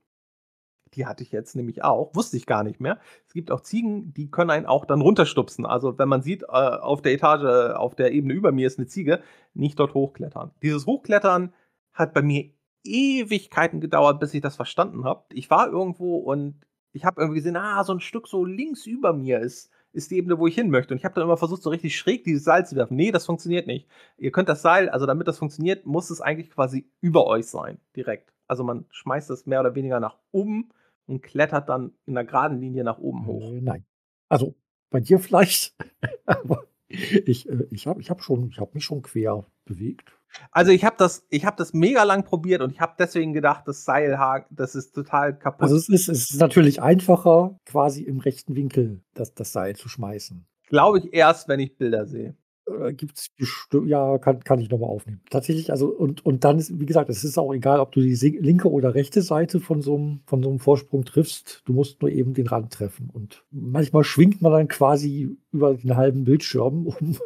die hatte ich jetzt nämlich auch, wusste ich gar nicht mehr. Es gibt auch Ziegen, die können einen auch dann runterstupsen. Also wenn man sieht, äh, auf der Etage, auf der Ebene über mir ist eine Ziege, nicht dort hochklettern. Dieses Hochklettern hat bei mir Ewigkeiten gedauert, bis ich das verstanden habe. Ich war irgendwo und ich habe irgendwie gesehen, ah, so ein Stück so links über mir ist, ist die Ebene, wo ich hin möchte. Und ich habe dann immer versucht, so richtig schräg dieses Seil zu werfen. Nee, das funktioniert nicht. Ihr könnt das Seil, also damit das funktioniert, muss es eigentlich quasi über euch sein, direkt. Also man schmeißt es mehr oder weniger nach oben und klettert dann in einer geraden Linie nach oben hoch. Äh, nein. Also bei dir vielleicht, aber ich, äh, ich habe ich hab schon, ich habe mich schon quer bewegt. Also ich habe das, ich habe das mega lang probiert und ich habe deswegen gedacht, das Seilhaken, das ist total kaputt. Also es ist, es ist natürlich einfacher, quasi im rechten Winkel das, das Seil zu schmeißen. Glaube ich erst, wenn ich Bilder sehe äh, gibt es bestimmt, ja, kann, kann ich nochmal aufnehmen. Tatsächlich, also, und, und dann ist, wie gesagt, es ist auch egal, ob du die linke oder rechte Seite von so, einem, von so einem Vorsprung triffst. Du musst nur eben den Rand treffen. Und manchmal schwingt man dann quasi über den halben Bildschirm, um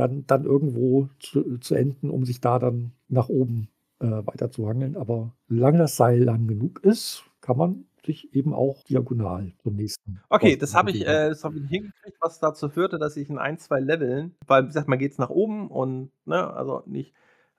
dann, dann irgendwo zu, zu enden, um sich da dann nach oben äh, weiter zu hangeln. Aber solange das Seil lang genug ist, kann man sich eben auch diagonal zum nächsten. Okay, das habe ich, äh, hab ich hingekriegt, was dazu führte, dass ich in ein, zwei Leveln, weil, wie gesagt, man geht es nach oben und, ne, also nicht,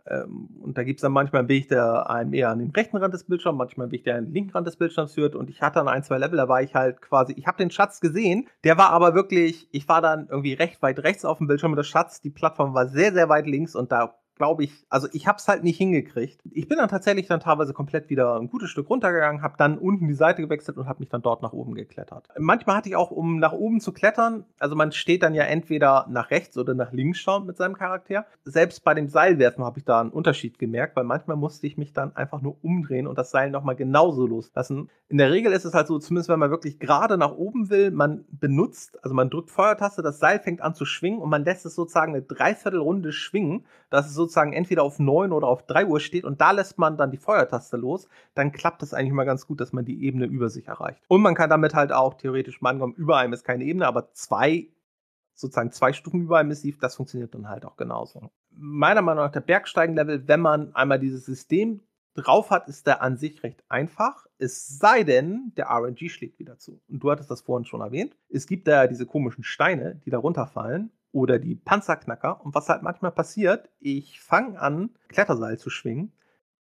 und da gibt es dann manchmal einen Weg, der einem eher an den rechten Rand des Bildschirms, manchmal einen Weg, der an den linken Rand des Bildschirms führt. Und ich hatte dann ein, zwei Level, da war ich halt quasi, ich habe den Schatz gesehen, der war aber wirklich, ich war dann irgendwie recht weit rechts auf dem Bildschirm mit dem Schatz, die Plattform war sehr, sehr weit links und da glaube ich, also ich habe es halt nicht hingekriegt. Ich bin dann tatsächlich dann teilweise komplett wieder ein gutes Stück runtergegangen, habe dann unten die Seite gewechselt und habe mich dann dort nach oben geklettert. Manchmal hatte ich auch, um nach oben zu klettern, also man steht dann ja entweder nach rechts oder nach links schauen mit seinem Charakter. Selbst bei dem Seilwerfen habe ich da einen Unterschied gemerkt, weil manchmal musste ich mich dann einfach nur umdrehen und das Seil nochmal genauso loslassen. In der Regel ist es halt so, zumindest wenn man wirklich gerade nach oben will, man benutzt, also man drückt Feuertaste, das Seil fängt an zu schwingen und man lässt es sozusagen eine Dreiviertelrunde schwingen, dass es sozusagen entweder auf 9 oder auf 3 Uhr steht und da lässt man dann die Feuertaste los, dann klappt es eigentlich mal ganz gut, dass man die Ebene über sich erreicht. Und man kann damit halt auch theoretisch mal ankommen, über einem ist keine Ebene, aber zwei, sozusagen zwei Stufen über einem ist das funktioniert dann halt auch genauso. Meiner Meinung nach der Bergsteigenlevel, wenn man einmal dieses System drauf hat, ist der an sich recht einfach. Es sei denn, der RNG schlägt wieder zu. Und du hattest das vorhin schon erwähnt. Es gibt da diese komischen Steine, die da runterfallen oder die Panzerknacker. Und was halt manchmal passiert, ich fange an, Kletterseil zu schwingen.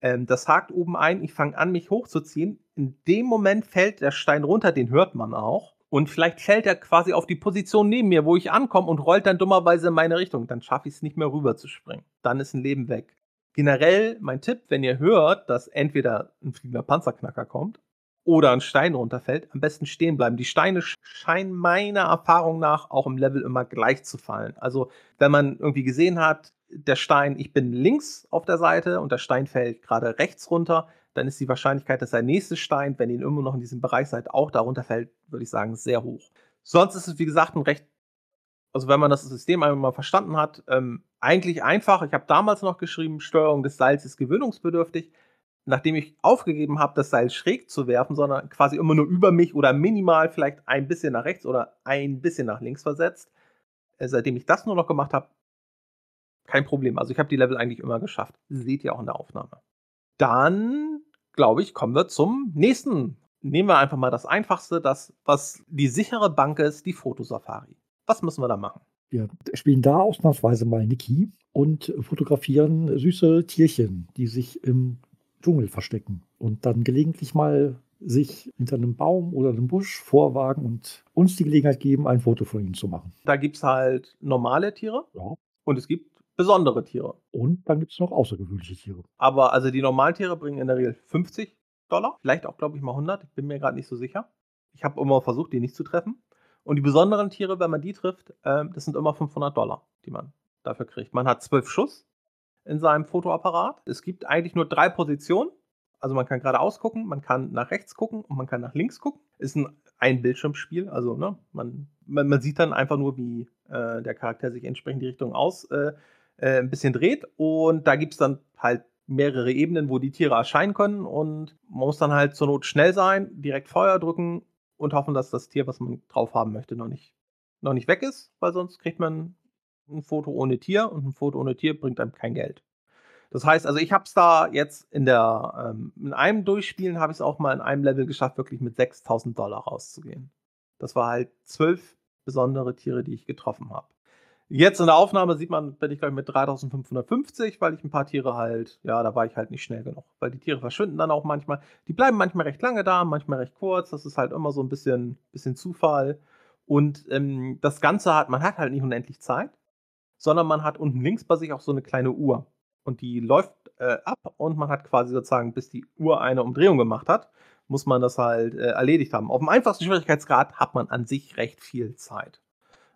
Ähm, das hakt oben ein, ich fange an, mich hochzuziehen. In dem Moment fällt der Stein runter, den hört man auch. Und vielleicht fällt er quasi auf die Position neben mir, wo ich ankomme und rollt dann dummerweise in meine Richtung. Dann schaffe ich es nicht mehr rüber zu springen. Dann ist ein Leben weg. Generell mein Tipp, wenn ihr hört, dass entweder ein fliegender Panzerknacker kommt oder ein Stein runterfällt, am besten stehen bleiben. Die Steine scheinen meiner Erfahrung nach auch im Level immer gleich zu fallen. Also wenn man irgendwie gesehen hat, der Stein, ich bin links auf der Seite und der Stein fällt gerade rechts runter, dann ist die Wahrscheinlichkeit, dass der nächste Stein, wenn ihr immer noch in diesem Bereich seid, auch darunter fällt, würde ich sagen, sehr hoch. Sonst ist es, wie gesagt, ein recht, also wenn man das System einmal mal verstanden hat, ähm, eigentlich einfach. Ich habe damals noch geschrieben, Steuerung des ist gewöhnungsbedürftig nachdem ich aufgegeben habe, das Seil schräg zu werfen, sondern quasi immer nur über mich oder minimal vielleicht ein bisschen nach rechts oder ein bisschen nach links versetzt, äh, seitdem ich das nur noch gemacht habe, kein Problem. Also ich habe die Level eigentlich immer geschafft. Seht ihr auch in der Aufnahme. Dann, glaube ich, kommen wir zum nächsten. Nehmen wir einfach mal das Einfachste, das, was die sichere Bank ist, die Fotosafari. Was müssen wir da machen? Wir spielen da ausnahmsweise mal Niki und fotografieren süße Tierchen, die sich im Dschungel verstecken und dann gelegentlich mal sich hinter einem Baum oder einem Busch vorwagen und uns die Gelegenheit geben, ein Foto von ihnen zu machen. Da gibt es halt normale Tiere ja. und es gibt besondere Tiere. Und dann gibt es noch außergewöhnliche Tiere. Aber also die normalen Tiere bringen in der Regel 50 Dollar, vielleicht auch, glaube ich, mal 100. Ich bin mir gerade nicht so sicher. Ich habe immer versucht, die nicht zu treffen. Und die besonderen Tiere, wenn man die trifft, äh, das sind immer 500 Dollar, die man dafür kriegt. Man hat zwölf Schuss in seinem Fotoapparat. Es gibt eigentlich nur drei Positionen. Also man kann geradeaus gucken, man kann nach rechts gucken und man kann nach links gucken. Ist ein Ein-Bildschirmspiel, also ne, man, man, man, sieht dann einfach nur, wie äh, der Charakter sich entsprechend die Richtung aus äh, äh, ein bisschen dreht. Und da gibt es dann halt mehrere Ebenen, wo die Tiere erscheinen können. Und man muss dann halt zur Not schnell sein, direkt Feuer drücken und hoffen, dass das Tier, was man drauf haben möchte, noch nicht, noch nicht weg ist, weil sonst kriegt man ein Foto ohne Tier und ein Foto ohne Tier bringt einem kein Geld. Das heißt, also ich habe es da jetzt in der ähm, in einem Durchspielen habe ich es auch mal in einem Level geschafft, wirklich mit 6000 Dollar rauszugehen. Das war halt zwölf besondere Tiere, die ich getroffen habe. Jetzt in der Aufnahme sieht man, bin ich glaube ich mit 3550, weil ich ein paar Tiere halt, ja, da war ich halt nicht schnell genug, weil die Tiere verschwinden dann auch manchmal. Die bleiben manchmal recht lange da, manchmal recht kurz. Das ist halt immer so ein bisschen, bisschen Zufall. Und ähm, das Ganze hat, man hat halt nicht unendlich Zeit sondern man hat unten links bei sich auch so eine kleine Uhr. Und die läuft äh, ab und man hat quasi sozusagen, bis die Uhr eine Umdrehung gemacht hat, muss man das halt äh, erledigt haben. Auf dem einfachsten Schwierigkeitsgrad hat man an sich recht viel Zeit.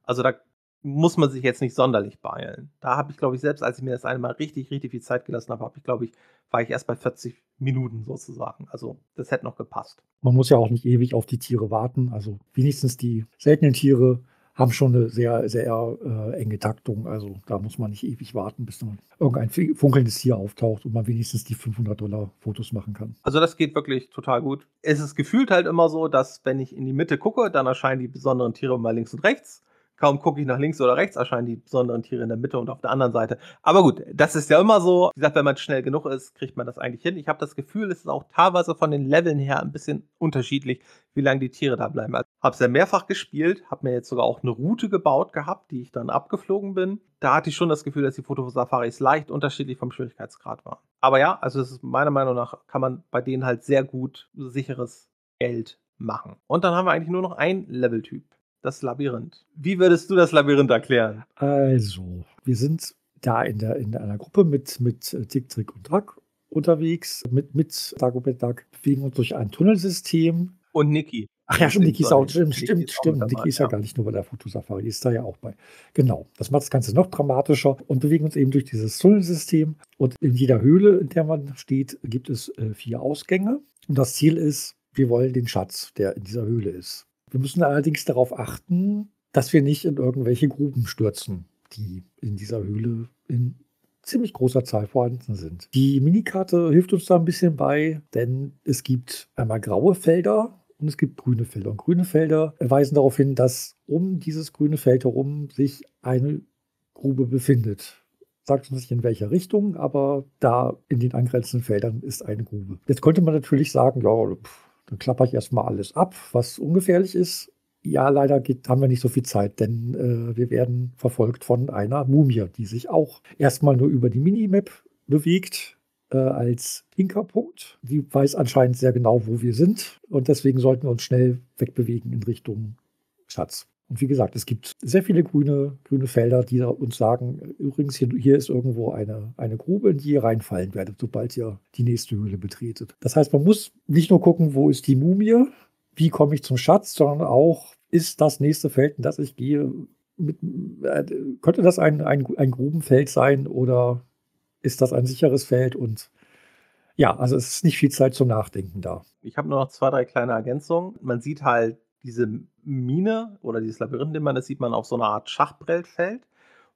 Also da muss man sich jetzt nicht sonderlich beeilen. Da habe ich, glaube ich, selbst als ich mir das eine Mal richtig, richtig viel Zeit gelassen habe, habe ich, glaube ich, war ich erst bei 40 Minuten sozusagen. Also das hätte noch gepasst. Man muss ja auch nicht ewig auf die Tiere warten. Also wenigstens die seltenen Tiere haben schon eine sehr, sehr äh, enge Taktung. Also da muss man nicht ewig warten, bis dann irgendein funkelndes Tier auftaucht und man wenigstens die 500 Dollar Fotos machen kann. Also das geht wirklich total gut. Es ist gefühlt halt immer so, dass wenn ich in die Mitte gucke, dann erscheinen die besonderen Tiere mal links und rechts. Kaum gucke ich nach links oder rechts, erscheinen die besonderen Tiere in der Mitte und auf der anderen Seite. Aber gut, das ist ja immer so. Wie gesagt, wenn man schnell genug ist, kriegt man das eigentlich hin. Ich habe das Gefühl, es ist auch teilweise von den Leveln her ein bisschen unterschiedlich, wie lange die Tiere da bleiben. Also, habe sehr mehrfach gespielt, habe mir jetzt sogar auch eine Route gebaut gehabt, die ich dann abgeflogen bin. Da hatte ich schon das Gefühl, dass die Fotosafaris leicht unterschiedlich vom Schwierigkeitsgrad waren. Aber ja, also es ist meiner Meinung nach kann man bei denen halt sehr gut sicheres Geld machen. Und dann haben wir eigentlich nur noch ein Leveltyp das Labyrinth. Wie würdest du das Labyrinth erklären? Also, wir sind da in, der, in einer Gruppe mit, mit Tick, Trick und Track unterwegs, mit, mit Dagobert Duck, bewegen uns durch ein Tunnelsystem. Und Niki. Ach ja, stimmt, Niki ist auch, stimmt, stimmt, stimmt. Niki ist ja gar nicht nur bei der Fotosafari, ist da ja auch bei. Genau. Das macht das Ganze noch dramatischer und bewegen uns eben durch dieses Tunnelsystem. Und in jeder Höhle, in der man steht, gibt es äh, vier Ausgänge. Und das Ziel ist, wir wollen den Schatz, der in dieser Höhle ist. Wir müssen allerdings darauf achten, dass wir nicht in irgendwelche Gruben stürzen, die in dieser Höhle in ziemlich großer Zahl vorhanden sind. Die Minikarte hilft uns da ein bisschen bei, denn es gibt einmal graue Felder und es gibt grüne Felder. Und grüne Felder weisen darauf hin, dass um dieses grüne Feld herum sich eine Grube befindet. Sagt uns nicht in welcher Richtung, aber da in den angrenzenden Feldern ist eine Grube. Jetzt könnte man natürlich sagen, ja, pff, dann klapper ich erstmal alles ab, was ungefährlich ist. Ja, leider geht, haben wir nicht so viel Zeit, denn äh, wir werden verfolgt von einer Mumie, die sich auch erstmal nur über die Minimap bewegt äh, als Hinkerpunkt. Die weiß anscheinend sehr genau, wo wir sind und deswegen sollten wir uns schnell wegbewegen in Richtung Schatz. Und wie gesagt, es gibt sehr viele grüne, grüne Felder, die uns sagen, übrigens, hier, hier, ist irgendwo eine, eine Grube, in die ihr reinfallen werdet, sobald ihr die nächste Höhle betretet. Das heißt, man muss nicht nur gucken, wo ist die Mumie, wie komme ich zum Schatz, sondern auch, ist das nächste Feld, in das ich gehe, mit, äh, könnte das ein, ein, ein Grubenfeld sein oder ist das ein sicheres Feld und ja, also es ist nicht viel Zeit zum Nachdenken da. Ich habe nur noch zwei, drei kleine Ergänzungen. Man sieht halt diese Mine oder dieses Labyrinth, den man das sieht man auf so einer Art Schachbrettfeld.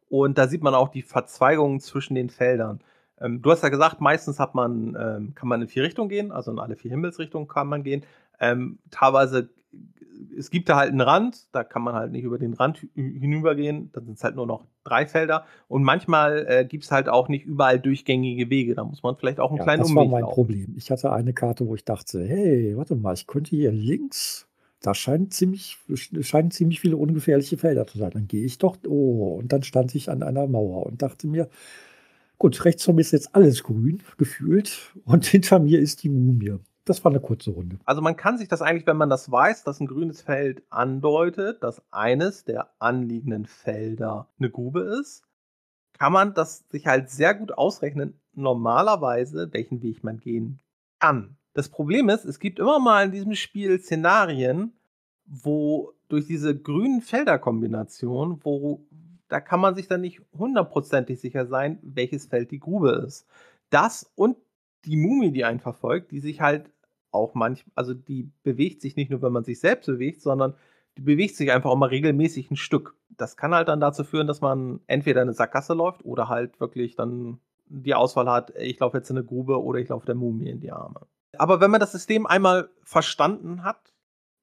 Und da sieht man auch die Verzweigungen zwischen den Feldern. Ähm, du hast ja gesagt, meistens hat man, ähm, kann man in vier Richtungen gehen, also in alle vier Himmelsrichtungen kann man gehen. Ähm, teilweise es gibt da halt einen Rand, da kann man halt nicht über den Rand hinübergehen, dann sind es halt nur noch drei Felder und manchmal äh, gibt es halt auch nicht überall durchgängige Wege, da muss man vielleicht auch einen ja, kleinen das Umweg Das war mein laufen. Problem. Ich hatte eine Karte, wo ich dachte, hey, warte mal, ich könnte hier links, da scheinen ziemlich, scheinen ziemlich viele ungefährliche Felder zu sein, dann gehe ich doch, oh, und dann stand ich an einer Mauer und dachte mir, gut, rechts von mir ist jetzt alles grün, gefühlt, und hinter mir ist die Mumie. Das war eine kurze Runde. Also man kann sich das eigentlich, wenn man das weiß, dass ein grünes Feld andeutet, dass eines der anliegenden Felder eine Grube ist, kann man das sich halt sehr gut ausrechnen, normalerweise, welchen Weg man gehen kann. Das Problem ist, es gibt immer mal in diesem Spiel Szenarien, wo durch diese grünen Felderkombination, wo da kann man sich dann nicht hundertprozentig sicher sein, welches Feld die Grube ist. Das und die Mumie, die einen verfolgt, die sich halt auch manchmal, also die bewegt sich nicht nur, wenn man sich selbst bewegt, sondern die bewegt sich einfach auch mal regelmäßig ein Stück. Das kann halt dann dazu führen, dass man entweder eine Sackgasse läuft oder halt wirklich dann die Auswahl hat, ich laufe jetzt in eine Grube oder ich laufe der Mumie in die Arme. Aber wenn man das System einmal verstanden hat,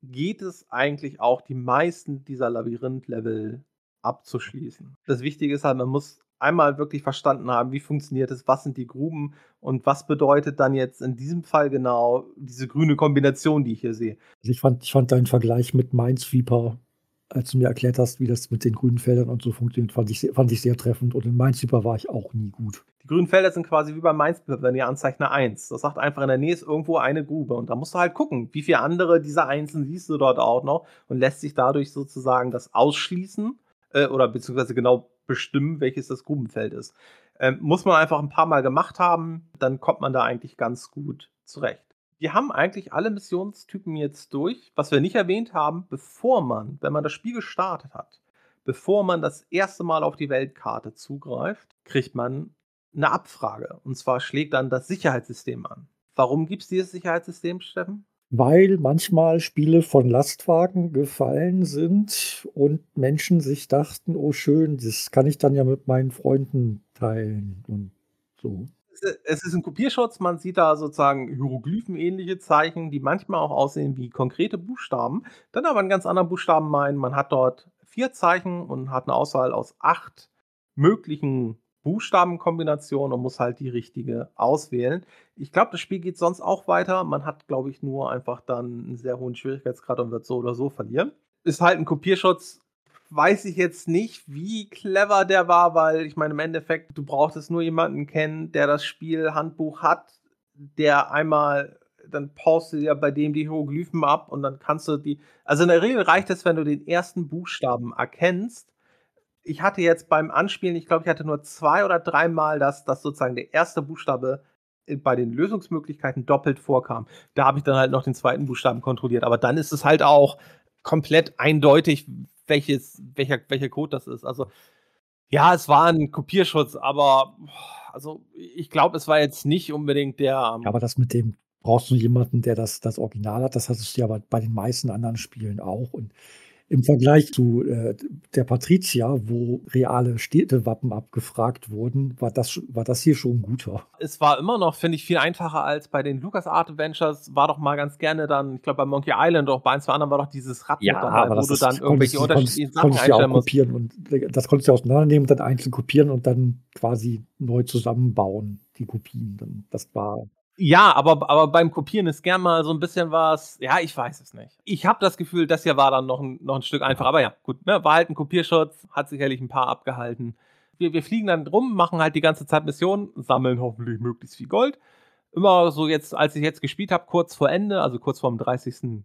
geht es eigentlich auch, die meisten dieser Labyrinth-Level abzuschließen. Das Wichtige ist halt, man muss einmal wirklich verstanden haben, wie funktioniert es, was sind die Gruben und was bedeutet dann jetzt in diesem Fall genau diese grüne Kombination, die ich hier sehe. Also ich fand, ich fand deinen Vergleich mit Minesweeper, als du mir erklärt hast, wie das mit den grünen Feldern und so funktioniert, fand ich, fand ich sehr treffend und in Minesweeper war ich auch nie gut. Grünen Felder sind quasi wie bei Minesweeper, wenn ihr Anzeichner 1. Das sagt einfach, in der Nähe ist irgendwo eine Grube und da musst du halt gucken, wie viele andere dieser Einsen siehst du dort auch noch und lässt sich dadurch sozusagen das ausschließen äh, oder beziehungsweise genau bestimmen, welches das Grubenfeld ist. Ähm, muss man einfach ein paar Mal gemacht haben, dann kommt man da eigentlich ganz gut zurecht. Wir haben eigentlich alle Missionstypen jetzt durch. Was wir nicht erwähnt haben, bevor man, wenn man das Spiel gestartet hat, bevor man das erste Mal auf die Weltkarte zugreift, kriegt man eine Abfrage. Und zwar schlägt dann das Sicherheitssystem an. Warum gibt es dieses Sicherheitssystem, Steffen? weil manchmal Spiele von Lastwagen gefallen sind und Menschen sich dachten, oh schön, das kann ich dann ja mit meinen Freunden teilen und so. Es ist ein Kopierschutz, man sieht da sozusagen Hieroglyphen-ähnliche Zeichen, die manchmal auch aussehen wie konkrete Buchstaben, dann aber einen ganz anderen Buchstaben meinen. Man hat dort vier Zeichen und hat eine Auswahl aus acht möglichen Buchstabenkombination und muss halt die richtige auswählen. Ich glaube, das Spiel geht sonst auch weiter. Man hat, glaube ich, nur einfach dann einen sehr hohen Schwierigkeitsgrad und wird so oder so verlieren. Ist halt ein Kopierschutz. Weiß ich jetzt nicht, wie clever der war, weil ich meine, im Endeffekt, du brauchtest nur jemanden kennen, der das Spiel Handbuch hat, der einmal, dann paust du ja bei dem die Hieroglyphen ab und dann kannst du die. Also in der Regel reicht es, wenn du den ersten Buchstaben erkennst ich hatte jetzt beim Anspielen, ich glaube, ich hatte nur zwei oder dreimal, dass, dass sozusagen der erste Buchstabe bei den Lösungsmöglichkeiten doppelt vorkam. Da habe ich dann halt noch den zweiten Buchstaben kontrolliert. Aber dann ist es halt auch komplett eindeutig, welches, welcher, welcher Code das ist. Also, ja, es war ein Kopierschutz, aber also ich glaube, es war jetzt nicht unbedingt der. Ähm aber das mit dem brauchst du jemanden, der das, das Original hat. Das hattest du ja bei, bei den meisten anderen Spielen auch. Und im Vergleich zu äh, der Patricia, wo reale Städtewappen abgefragt wurden, war das, war das hier schon guter. Es war immer noch, finde ich, viel einfacher als bei den LucasArts Adventures. War doch mal ganz gerne dann, ich glaube, bei Monkey Island oder bei ein, zwei anderen war doch dieses Rad ja, mit dabei, wo du dann irgendwelche unterschiedlichen Sachen konntest einstellen musst. Kopieren und das konntest du auseinandernehmen und dann einzeln kopieren und dann quasi neu zusammenbauen, die Kopien. Das war ja, aber, aber beim Kopieren ist gern mal so ein bisschen was, ja, ich weiß es nicht. Ich habe das Gefühl, das hier war dann noch ein, noch ein Stück einfacher. Aber ja, gut, ne, war halt ein Kopierschutz, hat sicherlich ein paar abgehalten. Wir, wir fliegen dann rum, machen halt die ganze Zeit Missionen, sammeln hoffentlich möglichst viel Gold. Immer so jetzt, als ich jetzt gespielt habe, kurz vor Ende, also kurz vor dem 30.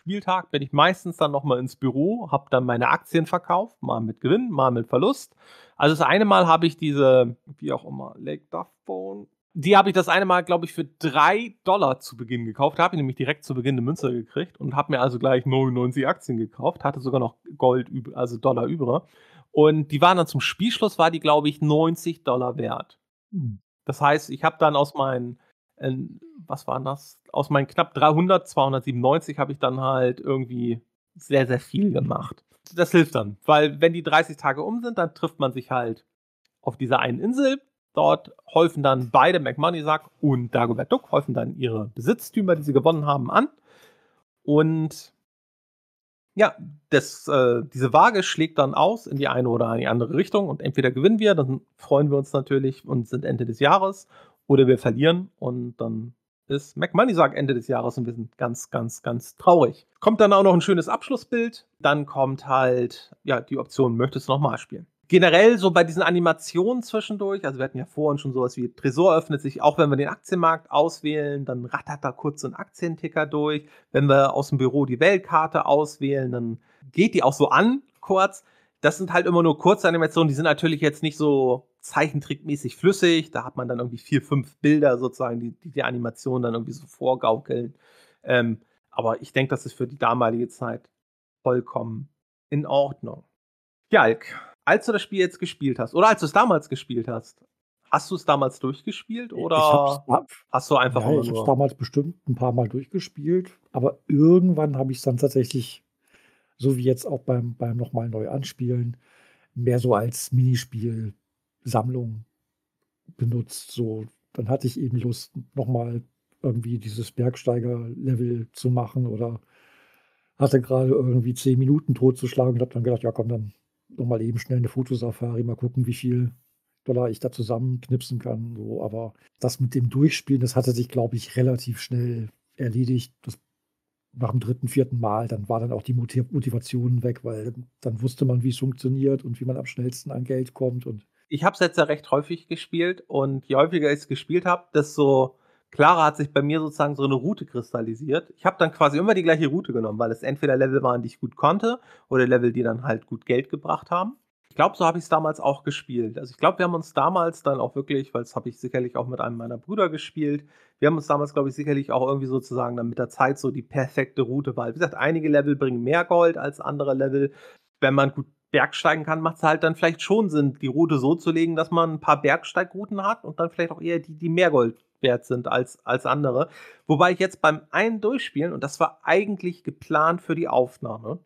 Spieltag, bin ich meistens dann nochmal ins Büro, habe dann meine Aktien verkauft, mal mit Gewinn, mal mit Verlust. Also das eine Mal habe ich diese, wie auch immer, Lake Duff Bone, die habe ich das eine Mal, glaube ich, für drei Dollar zu Beginn gekauft. Da habe ich nämlich direkt zu Beginn eine Münze gekriegt und habe mir also gleich 99 Aktien gekauft. Hatte sogar noch Gold, also Dollar über. Und die waren dann zum Spielschluss, war die, glaube ich, 90 Dollar wert. Hm. Das heißt, ich habe dann aus meinen, äh, was waren das? Aus meinen knapp 300, 297 habe ich dann halt irgendwie sehr, sehr viel gemacht. Das hilft dann, weil wenn die 30 Tage um sind, dann trifft man sich halt auf dieser einen Insel, Dort häufen dann beide McMoneysack und Dagobert Duck häufen dann ihre Besitztümer, die sie gewonnen haben, an. Und ja, das, äh, diese Waage schlägt dann aus in die eine oder in die andere Richtung und entweder gewinnen wir, dann freuen wir uns natürlich und sind Ende des Jahres, oder wir verlieren und dann ist McMoneysack Ende des Jahres und wir sind ganz, ganz, ganz traurig. Kommt dann auch noch ein schönes Abschlussbild, dann kommt halt ja die Option, möchtest du nochmal spielen generell so bei diesen Animationen zwischendurch, also wir hatten ja vorhin schon sowas wie Tresor öffnet sich, auch wenn wir den Aktienmarkt auswählen, dann rattert da kurz so ein Aktienticker durch. Wenn wir aus dem Büro die Weltkarte auswählen, dann geht die auch so an, kurz. Das sind halt immer nur kurze Animationen, die sind natürlich jetzt nicht so zeichentrickmäßig flüssig. Da hat man dann irgendwie vier, fünf Bilder sozusagen, die die, die Animation dann irgendwie so vorgaukeln. Ähm, aber ich denke, das ist für die damalige Zeit vollkommen in Ordnung. Jalk, als du das Spiel jetzt gespielt hast, oder als du es damals gespielt hast, hast du es damals durchgespielt oder hast du einfach ja, Ich habe es damals bestimmt ein paar Mal durchgespielt, aber irgendwann habe ich es dann tatsächlich, so wie jetzt auch beim, beim nochmal neu anspielen, mehr so als Minispiel-Sammlung benutzt. So, dann hatte ich eben Lust, nochmal irgendwie dieses Bergsteiger-Level zu machen oder hatte gerade irgendwie zehn Minuten totzuschlagen und habe dann gedacht, ja komm, dann nochmal eben schnell eine Fotosafari, mal gucken, wie viel Dollar ich da zusammenknipsen kann. So, aber das mit dem Durchspielen, das hatte sich, glaube ich, relativ schnell erledigt. Das nach dem dritten, vierten Mal, dann war dann auch die Motivation weg, weil dann wusste man, wie es funktioniert und wie man am schnellsten an Geld kommt. Und ich habe es jetzt ja recht häufig gespielt und je häufiger ich es gespielt habe, desto klarer hat sich bei mir sozusagen so eine Route kristallisiert. Ich habe dann quasi immer die gleiche Route genommen, weil es entweder Level waren, die ich gut konnte, oder Level, die dann halt gut Geld gebracht haben. Ich glaube, so habe ich es damals auch gespielt. Also ich glaube, wir haben uns damals dann auch wirklich, weil das habe ich sicherlich auch mit einem meiner Brüder gespielt, wir haben uns damals, glaube ich, sicherlich auch irgendwie sozusagen dann mit der Zeit so die perfekte Route, weil, wie gesagt, einige Level bringen mehr Gold als andere Level. Wenn man gut Bergsteigen kann, macht es halt dann vielleicht schon Sinn, die Route so zu legen, dass man ein paar Bergsteigrouten hat und dann vielleicht auch eher die, die mehr Gold wert sind als, als andere. Wobei ich jetzt beim einen Durchspielen, und das war eigentlich geplant für die Aufnahme,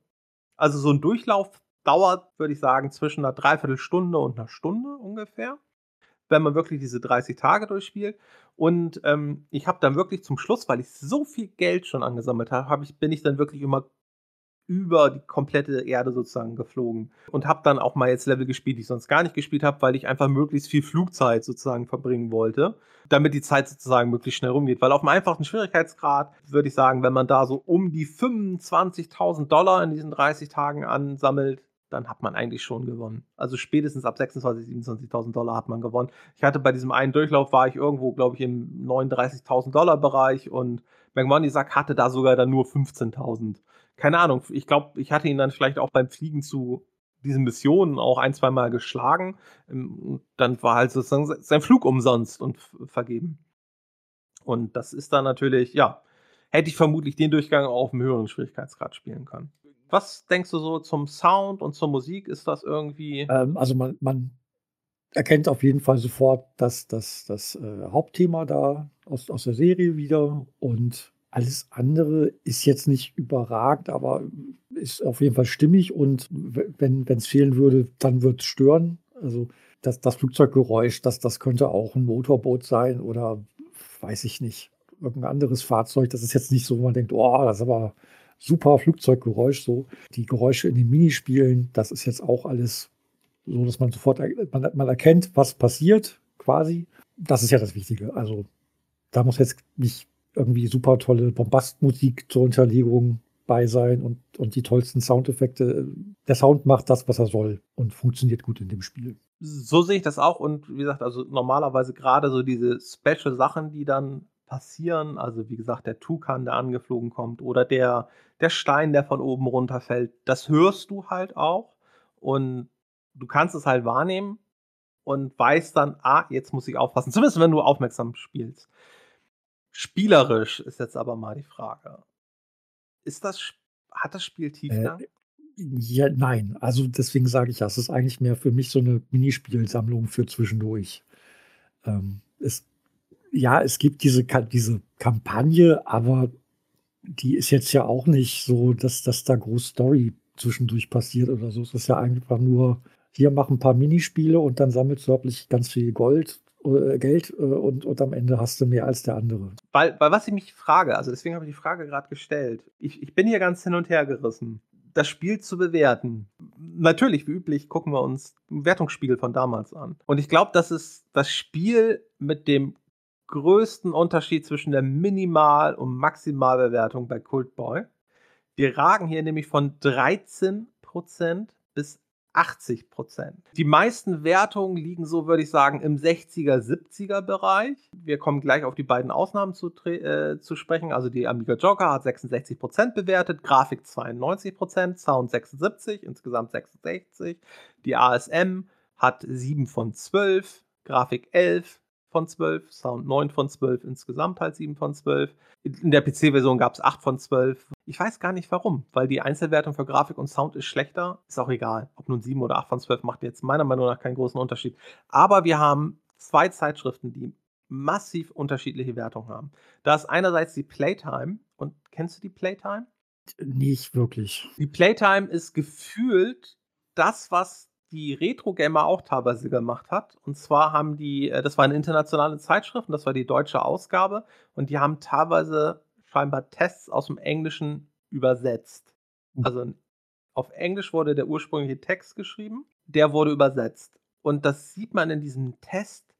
also so ein Durchlauf dauert, würde ich sagen, zwischen einer Dreiviertelstunde und einer Stunde ungefähr, wenn man wirklich diese 30 Tage durchspielt. Und ähm, ich habe dann wirklich zum Schluss, weil ich so viel Geld schon angesammelt habe, hab ich, bin ich dann wirklich immer über die komplette Erde sozusagen geflogen und habe dann auch mal jetzt Level gespielt, die ich sonst gar nicht gespielt habe, weil ich einfach möglichst viel Flugzeit sozusagen verbringen wollte, damit die Zeit sozusagen möglichst schnell rumgeht. Weil auf einem einfachen Schwierigkeitsgrad würde ich sagen, wenn man da so um die 25.000 Dollar in diesen 30 Tagen ansammelt, dann hat man eigentlich schon gewonnen. Also spätestens ab 26.000, 27.000 Dollar hat man gewonnen. Ich hatte bei diesem einen Durchlauf, war ich irgendwo, glaube ich, im 39.000 Dollar Bereich und McMoney Sack hatte da sogar dann nur 15.000 keine Ahnung, ich glaube, ich hatte ihn dann vielleicht auch beim Fliegen zu diesen Missionen auch ein, zwei Mal geschlagen. Ähm, dann war halt sozusagen sein Flug umsonst und vergeben. Und das ist dann natürlich, ja, hätte ich vermutlich den Durchgang auch auf einem höheren Schwierigkeitsgrad spielen können. Was denkst du so zum Sound und zur Musik? Ist das irgendwie. Ähm, also man, man erkennt auf jeden Fall sofort dass das, das äh, Hauptthema da aus, aus der Serie wieder. Und alles andere ist jetzt nicht überragend, aber ist auf jeden Fall stimmig. Und wenn es fehlen würde, dann wird es stören. Also das, das Flugzeuggeräusch, das, das könnte auch ein Motorboot sein oder weiß ich nicht, irgendein anderes Fahrzeug. Das ist jetzt nicht so, wo man denkt, oh, das ist aber super Flugzeuggeräusch. So die Geräusche in den Minispielen, das ist jetzt auch alles so, dass man sofort man, man erkennt, was passiert, quasi. Das ist ja das Wichtige. Also da muss jetzt nicht irgendwie super tolle Bombastmusik zur Unterlegung bei sein und, und die tollsten Soundeffekte. Der Sound macht das, was er soll und funktioniert gut in dem Spiel. So sehe ich das auch und wie gesagt, also normalerweise gerade so diese Special Sachen, die dann passieren, also wie gesagt, der Tukan, der angeflogen kommt oder der, der Stein, der von oben runterfällt, das hörst du halt auch und du kannst es halt wahrnehmen und weißt dann, ah, jetzt muss ich aufpassen, zumindest wenn du aufmerksam spielst. Spielerisch ist jetzt aber mal die Frage. Ist das, hat das Spiel Tiefgang? Äh, ja, nein. Also deswegen sage ich ja, es ist eigentlich mehr für mich so eine Minispielsammlung für zwischendurch. Ähm, es, ja, es gibt diese, diese Kampagne, aber die ist jetzt ja auch nicht so, dass, dass da groß Story zwischendurch passiert oder so. Es ist ja einfach nur, hier mach ein paar Minispiele und dann sammelst du wirklich ganz viel Gold äh, Geld äh, und, und am Ende hast du mehr als der andere. Weil, weil was ich mich frage, also deswegen habe ich die Frage gerade gestellt. Ich, ich bin hier ganz hin und her gerissen. Das Spiel zu bewerten. Natürlich, wie üblich, gucken wir uns den Wertungsspiegel von damals an. Und ich glaube, das ist das Spiel mit dem größten Unterschied zwischen der Minimal- und Maximalbewertung bei Cult Boy. Wir ragen hier nämlich von 13% bis 80 Prozent. Die meisten Wertungen liegen so, würde ich sagen, im 60er, 70er Bereich. Wir kommen gleich auf die beiden Ausnahmen zu, äh, zu sprechen. Also die Amiga Joker hat 66 Prozent bewertet, Grafik 92 Prozent, Sound 76, insgesamt 66. Die ASM hat 7 von 12, Grafik 11, von 12, Sound 9 von 12, insgesamt halt 7 von 12. In der PC-Version gab es 8 von 12. Ich weiß gar nicht warum, weil die Einzelwertung für Grafik und Sound ist schlechter. Ist auch egal. Ob nun 7 oder 8 von 12 macht jetzt meiner Meinung nach keinen großen Unterschied. Aber wir haben zwei Zeitschriften, die massiv unterschiedliche Wertungen haben. Da ist einerseits die Playtime. Und kennst du die Playtime? Nicht wirklich. Die Playtime ist gefühlt das, was die Retro Gamer auch teilweise gemacht hat. Und zwar haben die, äh, das war eine internationale Zeitschrift und das war die deutsche Ausgabe. Und die haben teilweise scheinbar Tests aus dem Englischen übersetzt. Mhm. Also auf Englisch wurde der ursprüngliche Text geschrieben, der wurde übersetzt. Und das sieht man in diesem Test.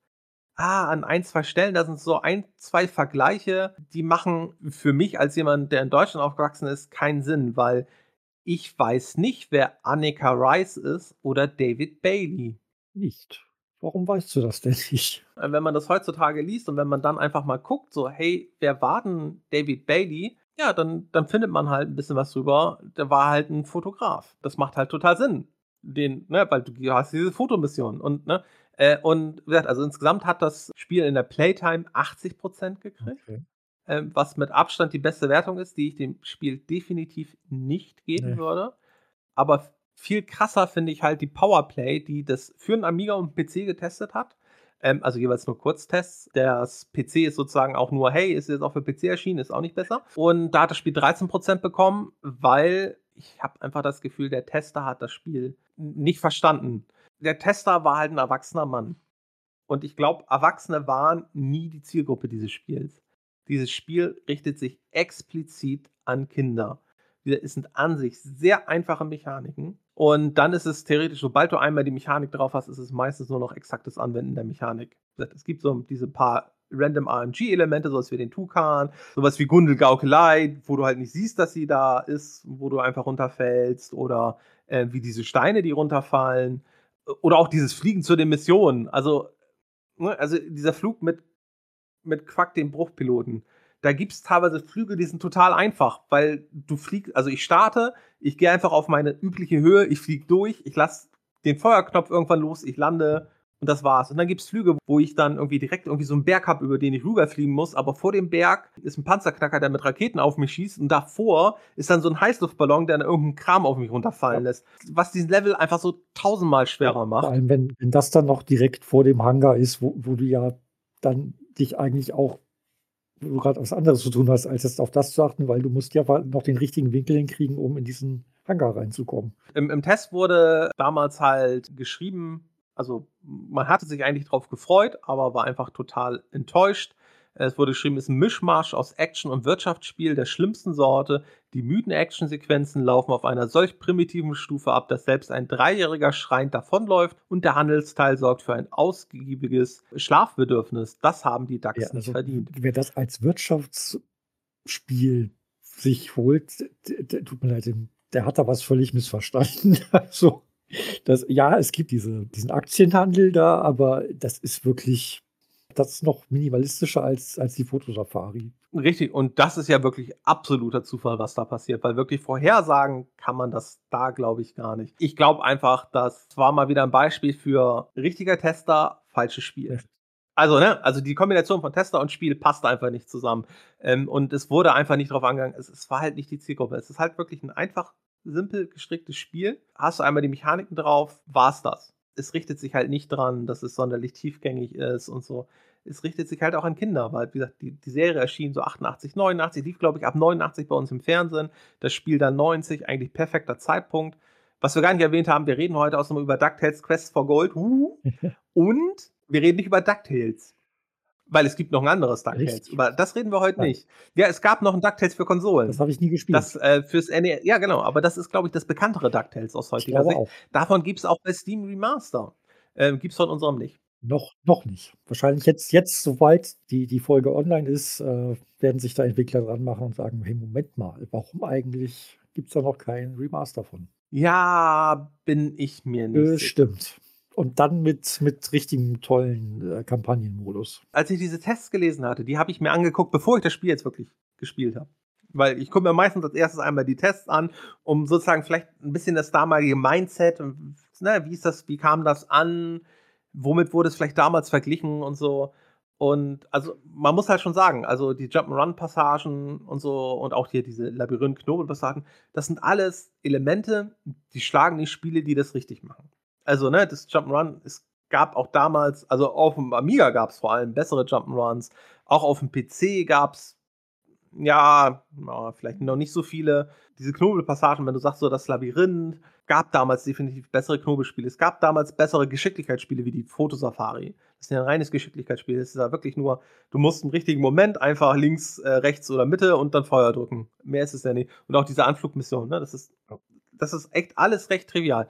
Ah, an ein, zwei Stellen, da sind so ein, zwei Vergleiche, die machen für mich als jemand, der in Deutschland aufgewachsen ist, keinen Sinn, weil ich weiß nicht, wer Annika Rice ist oder David Bailey. Nicht. Warum weißt du das denn nicht? Äh, wenn man das heutzutage liest und wenn man dann einfach mal guckt, so, hey, wer war denn David Bailey? Ja, dann, dann findet man halt ein bisschen was drüber. Der war halt ein Fotograf. Das macht halt total Sinn. Den, ne, weil du hast diese Fotomission und, ne, äh, und wie gesagt, also insgesamt hat das Spiel in der Playtime 80% gekriegt. Okay ähm, was mit Abstand die beste Wertung ist, die ich dem Spiel definitiv nicht geben nee. würde. Aber viel krasser finde ich halt die Powerplay, die das für einen Amiga und PC getestet hat. Ähm, also jeweils nur Kurztests. Das PC ist sozusagen auch nur, hey, ist jetzt auch für PC erschienen, ist auch nicht besser. Und da hat das Spiel 13% bekommen, weil ich habe einfach das Gefühl, der Tester hat das Spiel nicht verstanden. Der Tester war halt ein erwachsener Mann. Und ich glaube, Erwachsene waren nie die Zielgruppe dieses Spiels. Dieses Spiel richtet sich explizit an Kinder. Es sind an sich sehr einfache Mechaniken. Und dann ist es theoretisch, sobald du einmal die Mechanik drauf hast, ist es meistens nur noch exaktes Anwenden der Mechanik. Es gibt so diese paar random RNG-Elemente, sowas wie den Tukan, sowas wie Gundelgaukelei, wo du halt nicht siehst, dass sie da ist, wo du einfach runterfällst, oder äh, wie diese Steine, die runterfallen, oder auch dieses Fliegen zu den Missionen. Also, ne, also dieser Flug mit mit Quack, dem Bruchpiloten. da gibt es teilweise Flüge, die sind total einfach, weil du fliegst, also ich starte, ich gehe einfach auf meine übliche Höhe, ich fliege durch, ich lasse den Feuerknopf irgendwann los, ich lande und das war's. Und dann gibt's Flüge, wo ich dann irgendwie direkt irgendwie so einen Berg habe, über den ich rüberfliegen muss. Aber vor dem Berg ist ein Panzerknacker, der mit Raketen auf mich schießt. Und davor ist dann so ein Heißluftballon, der dann irgendeinen Kram auf mich runterfallen lässt. Was diesen Level einfach so tausendmal schwerer macht. Vor allem, wenn, wenn das dann noch direkt vor dem Hangar ist, wo, wo du ja dann dich eigentlich auch wo du gerade was anderes zu tun hast, als jetzt auf das zu achten, weil du musst ja noch den richtigen Winkel hinkriegen, um in diesen Hangar reinzukommen. Im, Im Test wurde damals halt geschrieben, also man hatte sich eigentlich drauf gefreut, aber war einfach total enttäuscht. Es wurde geschrieben, es ist ein Mischmasch aus Action- und Wirtschaftsspiel der schlimmsten Sorte. Die müden Actionsequenzen laufen auf einer solch primitiven Stufe ab, dass selbst ein Dreijähriger schreiend davonläuft und der Handelsteil sorgt für ein ausgiebiges Schlafbedürfnis. Das haben die DAX ja, also, nicht verdient. Wer das als Wirtschaftsspiel sich holt, tut mir leid, der hat da was völlig missverstanden. Also das, ja, es gibt diese, diesen Aktienhandel da, aber das ist wirklich, das ist noch minimalistischer als, als die Fotosafari. Richtig, und das ist ja wirklich absoluter Zufall, was da passiert, weil wirklich vorhersagen kann man das da, glaube ich, gar nicht. Ich glaube einfach, das war mal wieder ein Beispiel für richtiger Tester, falsches Spiel. Also, ne, also die Kombination von Tester und Spiel passt einfach nicht zusammen. Ähm, und es wurde einfach nicht drauf angegangen, es, es war halt nicht die Zielgruppe. Es ist halt wirklich ein einfach simpel gestricktes Spiel. Hast du einmal die Mechaniken drauf, war's das. Es richtet sich halt nicht dran, dass es sonderlich tiefgängig ist und so. Es richtet sich halt auch an Kinder, weil, wie gesagt, die, die Serie erschien so 88, 89, lief, glaube ich, ab 89 bei uns im Fernsehen. Das Spiel dann 90, eigentlich perfekter Zeitpunkt. Was wir gar nicht erwähnt haben, wir reden heute auch nochmal über DuckTales Quest for Gold. und wir reden nicht über DuckTales. Weil es gibt noch ein anderes DuckTales. Über das reden wir heute ja. nicht. Ja, es gab noch ein DuckTales für Konsolen. Das habe ich nie gespielt. Das äh, fürs NES. Ja, genau. Aber das ist, glaube ich, das bekanntere DuckTales aus heutiger Sicht. Auch. Davon gibt es auch bei Steam Remaster. Ähm, gibt es von unserem nicht. Noch, noch nicht. Wahrscheinlich jetzt, jetzt soweit die, die Folge online ist, äh, werden sich da Entwickler dran machen und sagen: Hey, Moment mal, warum eigentlich gibt es da noch kein Remaster von? Ja, bin ich mir nicht. Stimmt und dann mit, mit richtigen tollen äh, Kampagnenmodus. Als ich diese Tests gelesen hatte, die habe ich mir angeguckt, bevor ich das Spiel jetzt wirklich gespielt habe. Weil ich gucke mir meistens als erstes einmal die Tests an, um sozusagen vielleicht ein bisschen das damalige Mindset, ne, wie ist das, wie kam das an, womit wurde es vielleicht damals verglichen und so. Und also man muss halt schon sagen, also die Jump'n'Run-Passagen und so und auch hier diese Labyrinth-Knobel-Passagen, das sind alles Elemente, die schlagen die Spiele, die das richtig machen also, ne, das Jump'n'Run, es gab auch damals, also auf dem Amiga gab es vor allem bessere Jump'n'Runs, auch auf dem PC gab es, ja, vielleicht noch nicht so viele. Diese Knobelpassagen, wenn du sagst, so das Labyrinth, gab damals definitiv bessere Knobelspiele. Es gab damals bessere Geschicklichkeitsspiele wie die Fotosafari. Das ist ja ein reines Geschicklichkeitsspiel. Das ist ja wirklich nur, du musst im richtigen Moment einfach links, äh, rechts oder Mitte und dann Feuer drücken. Mehr ist es ja nicht. Und auch diese Anflugmission, ne? Das ist, das ist echt alles recht trivial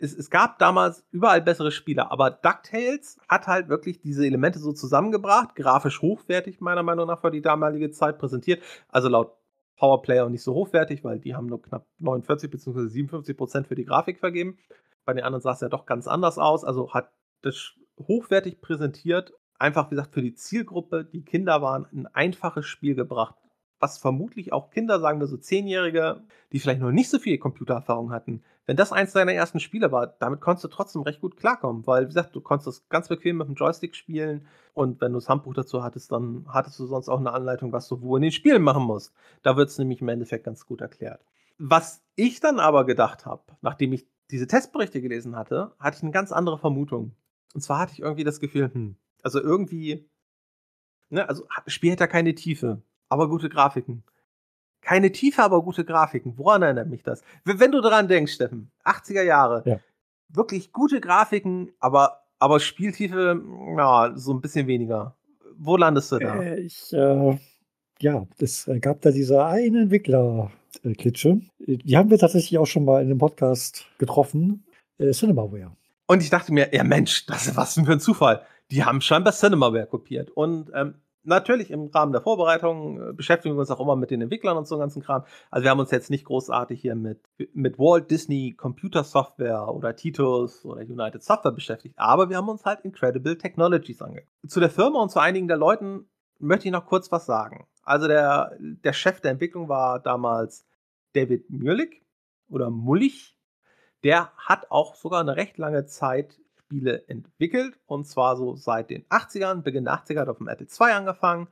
es, es gab damals überall bessere Spiele, aber DuckTales hat halt wirklich diese Elemente so zusammengebracht, grafisch hochwertig, meiner Meinung nach, für die damalige Zeit präsentiert. Also laut Powerplay auch nicht so hochwertig, weil die haben nur knapp 49 bzw. 57 Prozent für die Grafik vergeben. Bei den anderen sah es ja doch ganz anders aus. Also hat das hochwertig präsentiert, einfach wie gesagt für die Zielgruppe, die Kinder waren, ein einfaches Spiel gebracht was vermutlich auch Kinder, sagen wir so Zehnjährige, die vielleicht noch nicht so viel Computererfahrung hatten, wenn das eins deiner ersten Spiele war, damit konntest du trotzdem recht gut klarkommen, weil, wie gesagt, du konntest das ganz bequem mit dem Joystick spielen und wenn du das Handbuch dazu hattest, dann hattest du sonst auch eine Anleitung, was du wo in den Spielen machen musst. Da wird es nämlich im Endeffekt ganz gut erklärt. Was ich dann aber gedacht habe, nachdem ich diese Testberichte gelesen hatte, hatte ich eine ganz andere Vermutung. Und zwar hatte ich irgendwie das Gefühl, hm, also irgendwie, ne, also Spiel hat ja keine Tiefe aber gute Grafiken. Keine Tiefe, aber gute Grafiken. Woran erinnert mich das? Wenn du daran denkst, Steffen, 80er Jahre, ja. wirklich gute Grafiken, aber, aber Spieltiefe, ja, so ein bisschen weniger. Wo landest du da? Äh, ich, äh, ja, es gab da diese eine Entwickler-Klitsche. Die haben wir tatsächlich auch schon mal in einem Podcast getroffen. Äh, Cinemaware. Und ich dachte mir, ja Mensch, das ist was für ein Zufall. Die haben scheinbar Cinemaware kopiert. Und ähm, natürlich im Rahmen der Vorbereitung äh, beschäftigen wir uns auch immer mit den Entwicklern und so ganzen Kram. Also wir haben uns jetzt nicht großartig hier mit, mit Walt Disney Computer Software oder Titus oder United Software beschäftigt, aber wir haben uns halt Incredible Technologies angeguckt. Zu der Firma und zu einigen der Leuten möchte ich noch kurz was sagen. Also der, der Chef der Entwicklung war damals David Mürlik oder Mullig. Der hat auch sogar eine recht lange Zeit Spiele entwickelt. Und zwar so seit den 80ern, Beginn der 80er hat auf dem Apple II angefangen.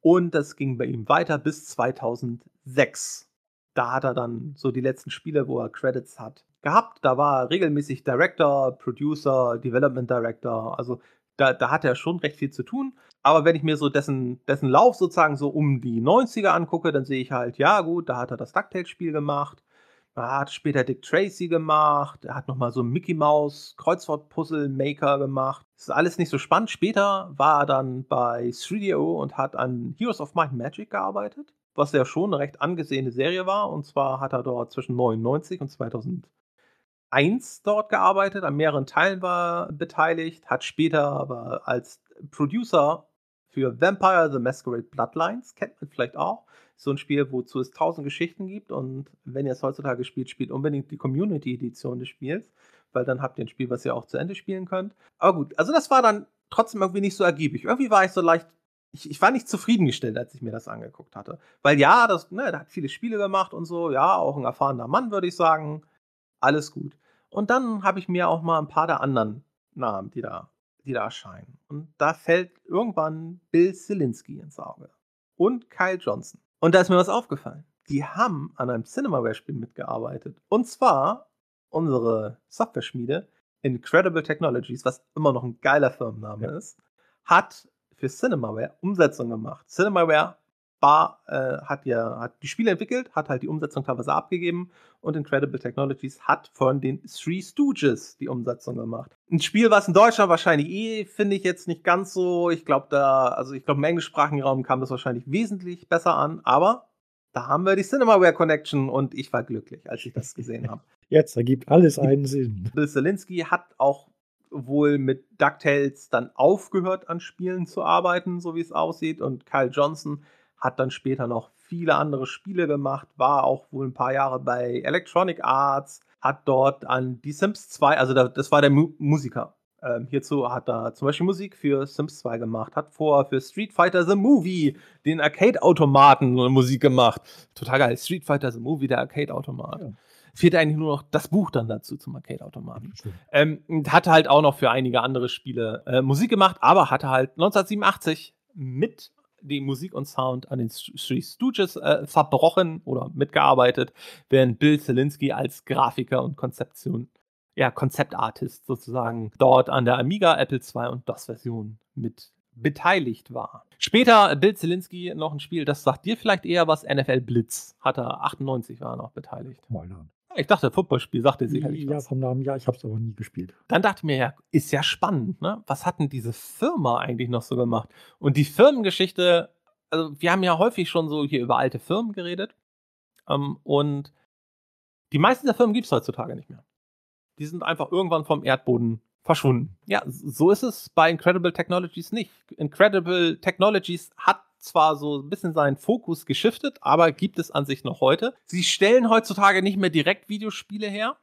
Und das ging bei ihm weiter bis 2006. Da hat er dann so die letzten Spiele, wo er Credits hat, gehabt. Da war er regelmäßig Director, Producer, Development Director. Also da, da hat er schon recht viel zu tun. Aber wenn ich mir so dessen, dessen Lauf sozusagen so um die 90er angucke, dann sehe ich halt, ja gut, da hat er das DuckTales-Spiel gemacht. Er hat später Dick Tracy gemacht. Er hat nochmal so Mickey Mouse Kreuzwort-Puzzle Maker gemacht. Das ist alles nicht so spannend. Später war er dann bei 3DO und hat an Heroes of Might Magic gearbeitet, was ja schon eine recht angesehene Serie war. Und zwar hat er dort zwischen 99 und 2000 1 dort gearbeitet, an mehreren Teilen war beteiligt, hat später aber als Producer für Vampire the Masquerade Bloodlines, kennt man vielleicht auch, so ein Spiel, wozu es tausend Geschichten gibt und wenn ihr es heutzutage spielt, spielt unbedingt die Community Edition des Spiels, weil dann habt ihr ein Spiel, was ihr auch zu Ende spielen könnt. Aber gut, also das war dann trotzdem irgendwie nicht so ergiebig. Irgendwie war ich so leicht ich, ich, war nicht zufriedengestellt, als ich mir das angeguckt hatte. Weil ja, das, ne, der hat viele Spiele gemacht und so, ja, auch ein erfahrener Mann, würde ich sagen. Alles gut. Und dann habe ich mir auch mal ein paar der anderen Namen, die da, die da erscheinen. Und da fällt irgendwann Bill Zielinski ins Auge. Und Kyle Johnson. Und da ist mir was aufgefallen. Die haben an einem Cinemaware-Spiel mitgearbeitet. Und zwar unsere Software-Schmiede Incredible Technologies, was immer noch ein geiler Firmenname ja. ist, hat für Cinemaware Umsetzung gemacht. Cinemaware war, äh, hat ja hat die Spiele entwickelt, hat halt die Umsetzung teilweise abgegeben und Incredible Technologies hat von den Three Stooges die Umsetzung gemacht. Ein Spiel, was in Deutschland wahrscheinlich eh, finde ich jetzt nicht ganz so. Ich glaube, da, also ich glaube, im englischsprachigen Raum kam das wahrscheinlich wesentlich besser an, aber da haben wir die Cinemaware Connection und ich war glücklich, als ich das gesehen habe. Jetzt ergibt alles einen Sinn. Bill Zielinski hat auch wohl mit DuckTales dann aufgehört, an Spielen zu arbeiten, so wie es aussieht. Und Kyle Johnson hat dann später noch viele andere Spiele gemacht, war auch wohl ein paar Jahre bei Electronic Arts, hat dort an die Sims 2, also das war der Mu Musiker. Ähm, hierzu hat er zum Beispiel Musik für Sims 2 gemacht, hat vorher für Street Fighter the Movie, den Arcade-Automaten, Musik gemacht. Total geil. Street Fighter the Movie, der Arcade-Automat. Ja. Fehlt eigentlich nur noch das Buch dann dazu zum Arcade-Automaten. Ähm, hatte halt auch noch für einige andere Spiele äh, Musik gemacht, aber hatte halt 1987 mit die Musik und Sound an den Three Stooges äh, verbrochen oder mitgearbeitet, während Bill Zielinski als Grafiker und Konzeption, ja, Konzeptartist sozusagen dort an der Amiga, Apple II und DOS-Version mit beteiligt war. Später Bill Zielinski noch ein Spiel, das sagt dir vielleicht eher was, NFL Blitz. Hat er 98 war er noch beteiligt. Mal ich dachte, Footballspiel sagte sicherlich Ja, was. vom Namen ja, ich habe es aber nie gespielt. Dann dachte ich mir, ja, ist ja spannend, ne? Was hat denn diese Firma eigentlich noch so gemacht? Und die Firmengeschichte, also wir haben ja häufig schon so hier über alte Firmen geredet. Ähm, und die meisten der Firmen gibt es heutzutage nicht mehr. Die sind einfach irgendwann vom Erdboden verschwunden. Ja, so ist es bei Incredible Technologies nicht. Incredible Technologies hat zwar so ein bisschen seinen Fokus geschiftet, aber gibt es an sich noch heute. Sie stellen heutzutage nicht mehr direkt Videospiele her,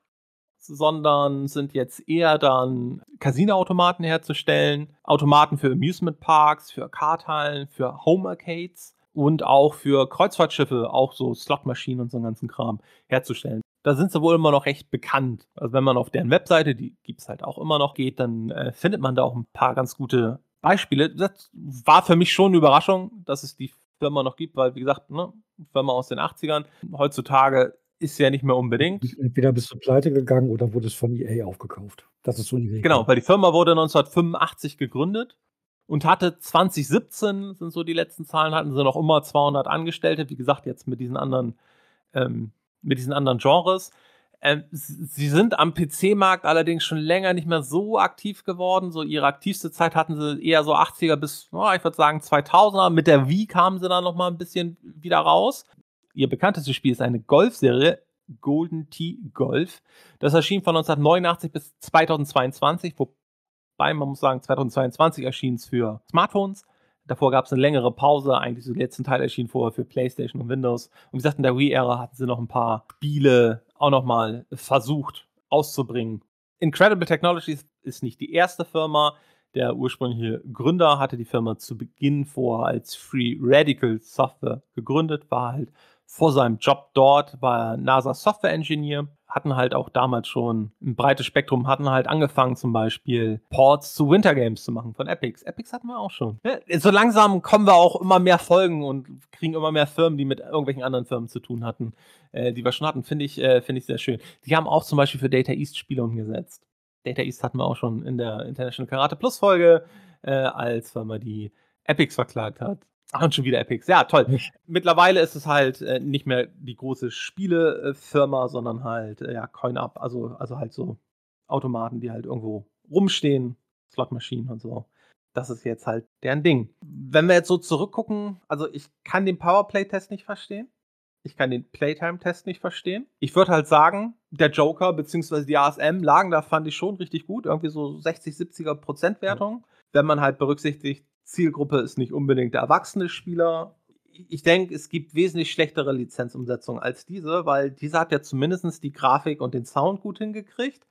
sondern sind jetzt eher dann Casino-Automaten herzustellen, Automaten für Amusement Parks, für Karthallen, für Home Arcades und auch für Kreuzfahrtschiffe, auch so Slotmaschinen und so einen ganzen Kram herzustellen. Da sind sie wohl immer noch recht bekannt. Also wenn man auf deren Webseite, die gibt es halt auch immer noch, geht, dann äh, findet man da auch ein paar ganz gute Beispiele. Das war für mich schon eine Überraschung, dass es die Firma noch gibt, weil, wie gesagt, ne, Firma aus den 80ern. Heutzutage ist ja nicht mehr unbedingt. Entweder bist du pleite gegangen oder wurde es von EA aufgekauft. Das ist so die Regel. Genau, weil die Firma wurde 1985 gegründet und hatte 2017, sind so die letzten Zahlen, hatten sie noch immer 200 Angestellte. Wie gesagt, jetzt mit diesen anderen, ähm, mit diesen anderen Genres. Ähm, sie sind am PC-Markt allerdings schon länger nicht mehr so aktiv geworden. So ihre aktivste Zeit hatten sie eher so 80er bis, oh, ich würde sagen 2000er. Mit der Wii kamen sie dann noch mal ein bisschen wieder raus. Ihr bekanntestes Spiel ist eine Golfserie, Golden Tee Golf. Das erschien von 1989 bis 2022, wobei man muss sagen, 2022 erschien es für Smartphones. Davor gab es eine längere Pause. Eigentlich so die letzten Teil erschien vorher für PlayStation und Windows. Und wie gesagt, in der Wii-Ära hatten sie noch ein paar Spiele auch nochmal versucht auszubringen. Incredible Technologies ist nicht die erste Firma, Der ursprüngliche Gründer hatte die Firma zu Beginn vor als Free Radical Software gegründet, war halt vor seinem Job dort, war NASA Software Engineer, hatten halt auch damals schon ein breites Spektrum, hatten halt angefangen zum Beispiel Ports zu Winter Games zu machen von Epics. Epics hatten wir auch schon. Ja, so langsam kommen wir auch immer mehr Folgen und kriegen immer mehr Firmen, die mit irgendwelchen anderen Firmen zu tun hatten, äh, die wir schon hatten. Finde ich, äh, find ich sehr schön. Die haben auch zum Beispiel für Data East Spiele umgesetzt. Data East hatten wir auch schon in der International Karate Plus Folge, äh, als Firma, die Epics verklagt hat. Ach, und schon wieder Epics. Ja, toll. Mittlerweile ist es halt äh, nicht mehr die große Spielefirma, sondern halt, äh, ja, Coin-Up, also, also halt so Automaten, die halt irgendwo rumstehen, Slotmaschinen und so. Das ist jetzt halt deren Ding. Wenn wir jetzt so zurückgucken, also ich kann den Powerplay-Test nicht verstehen. Ich kann den Playtime-Test nicht verstehen. Ich würde halt sagen, der Joker bzw. die ASM lagen da, fand ich schon richtig gut. Irgendwie so 60, 70er Prozentwertung. Ja. Wenn man halt berücksichtigt, Zielgruppe ist nicht unbedingt der erwachsene Spieler. Ich denke, es gibt wesentlich schlechtere Lizenzumsetzungen als diese, weil diese hat ja zumindest die Grafik und den Sound gut hingekriegt.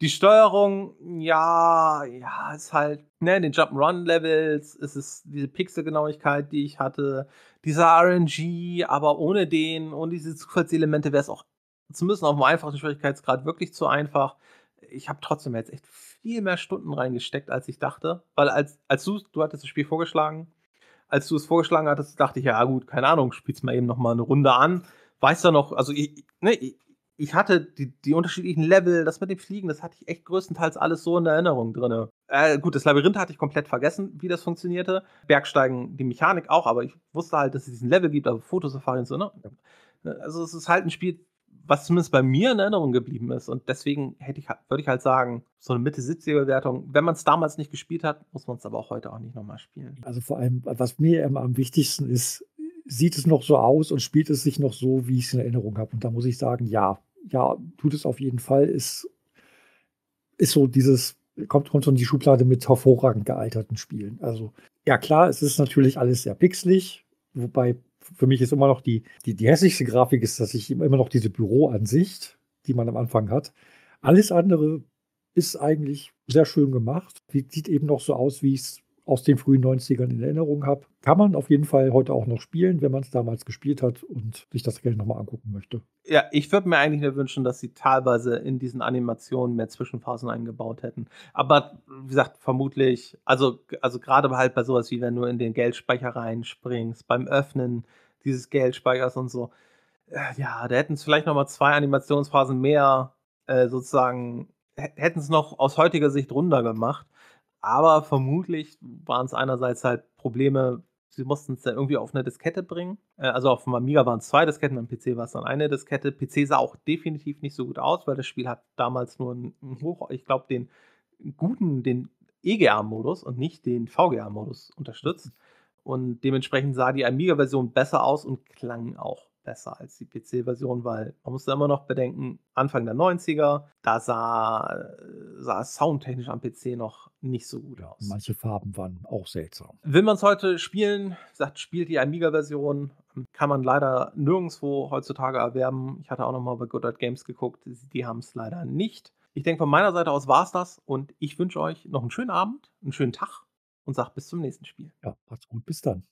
Die Steuerung, ja, ja, ist halt, ne, in den Jump'n'Run-Levels ist es diese Pixelgenauigkeit, die ich hatte, dieser RNG, aber ohne den, und diese Zufallselemente wäre es auch zumindest auf dem einfachen Schwierigkeitsgrad wirklich zu einfach. Ich habe trotzdem jetzt echt viel mehr Stunden reingesteckt, als ich dachte. Weil als, als du, du hattest das Spiel vorgeschlagen, als du es vorgeschlagen hattest, dachte ich, ja gut, keine Ahnung, spielst mal eben noch mal eine Runde an. Weißt du noch, also ich, ne, ich hatte die, die unterschiedlichen Level, das mit dem Fliegen, das hatte ich echt größtenteils alles so in Erinnerung drin. Äh, gut, das Labyrinth hatte ich komplett vergessen, wie das funktionierte. Bergsteigen, die Mechanik auch, aber ich wusste halt, dass es diesen Level gibt, also Fotosafari und so, ne? Also es ist halt ein Spiel, was zumindest bei mir in Erinnerung geblieben ist. Und deswegen hätte ich, würde ich halt sagen, so eine Mitte-70er-Bewertung. Wenn man es damals nicht gespielt hat, muss man es aber auch heute auch nicht nochmal spielen. Also vor allem, was mir immer am wichtigsten ist, sieht es noch so aus und spielt es sich noch so, wie ich es in Erinnerung habe. Und da muss ich sagen, ja, ja, tut es auf jeden Fall. Ist, ist so dieses, kommt, kommt so in die Schublade mit hervorragend gealterten Spielen. Also, ja, klar, es ist natürlich alles sehr pixelig, wobei für mich ist immer noch die, die, die hässlichste Grafik ist, dass ich immer noch diese Büroansicht, die man am Anfang hat. Alles andere ist eigentlich sehr schön gemacht. Sieht eben noch so aus, wie ich es aus den frühen 90ern in Erinnerung habe. Kann man auf jeden Fall heute auch noch spielen, wenn man es damals gespielt hat und sich das gerne nochmal angucken möchte. Ja, ich würde mir eigentlich nur wünschen, dass sie teilweise in diesen Animationen mehr Zwischenphasen eingebaut hätten. Aber wie gesagt, vermutlich, also, also gerade halt bei sowas wie wenn du in den Geldspeicher reinspringst, beim Öffnen dieses Geldspeichers und so. Äh, ja, da hätten es vielleicht nochmal zwei Animationsphasen mehr äh, sozusagen, hätten es noch aus heutiger Sicht runder gemacht. Aber vermutlich waren es einerseits halt Probleme, sie mussten es dann irgendwie auf eine Diskette bringen. Äh, also auf dem Amiga waren es zwei Disketten, am PC war es dann eine Diskette. PC sah auch definitiv nicht so gut aus, weil das Spiel hat damals nur einen Hoch, ich glaube, den guten, den EGA-Modus und nicht den VGA-Modus unterstützt. Und dementsprechend sah die Amiga-Version besser aus und klang auch besser als die PC-Version, weil man muss da immer noch bedenken, Anfang der 90er, da sah, sah es soundtechnisch am PC noch nicht so gut aus. Manche Farben waren auch seltsam. Will man es heute spielen, sagt, spielt die Amiga-Version, kann man leider nirgendwo heutzutage erwerben. Ich hatte auch noch mal bei Good Games geguckt, die haben es leider nicht. Ich denke, von meiner Seite aus war es das und ich wünsche euch noch einen schönen Abend, einen schönen Tag und sage bis zum nächsten Spiel. Ja, macht's gut, bis dann.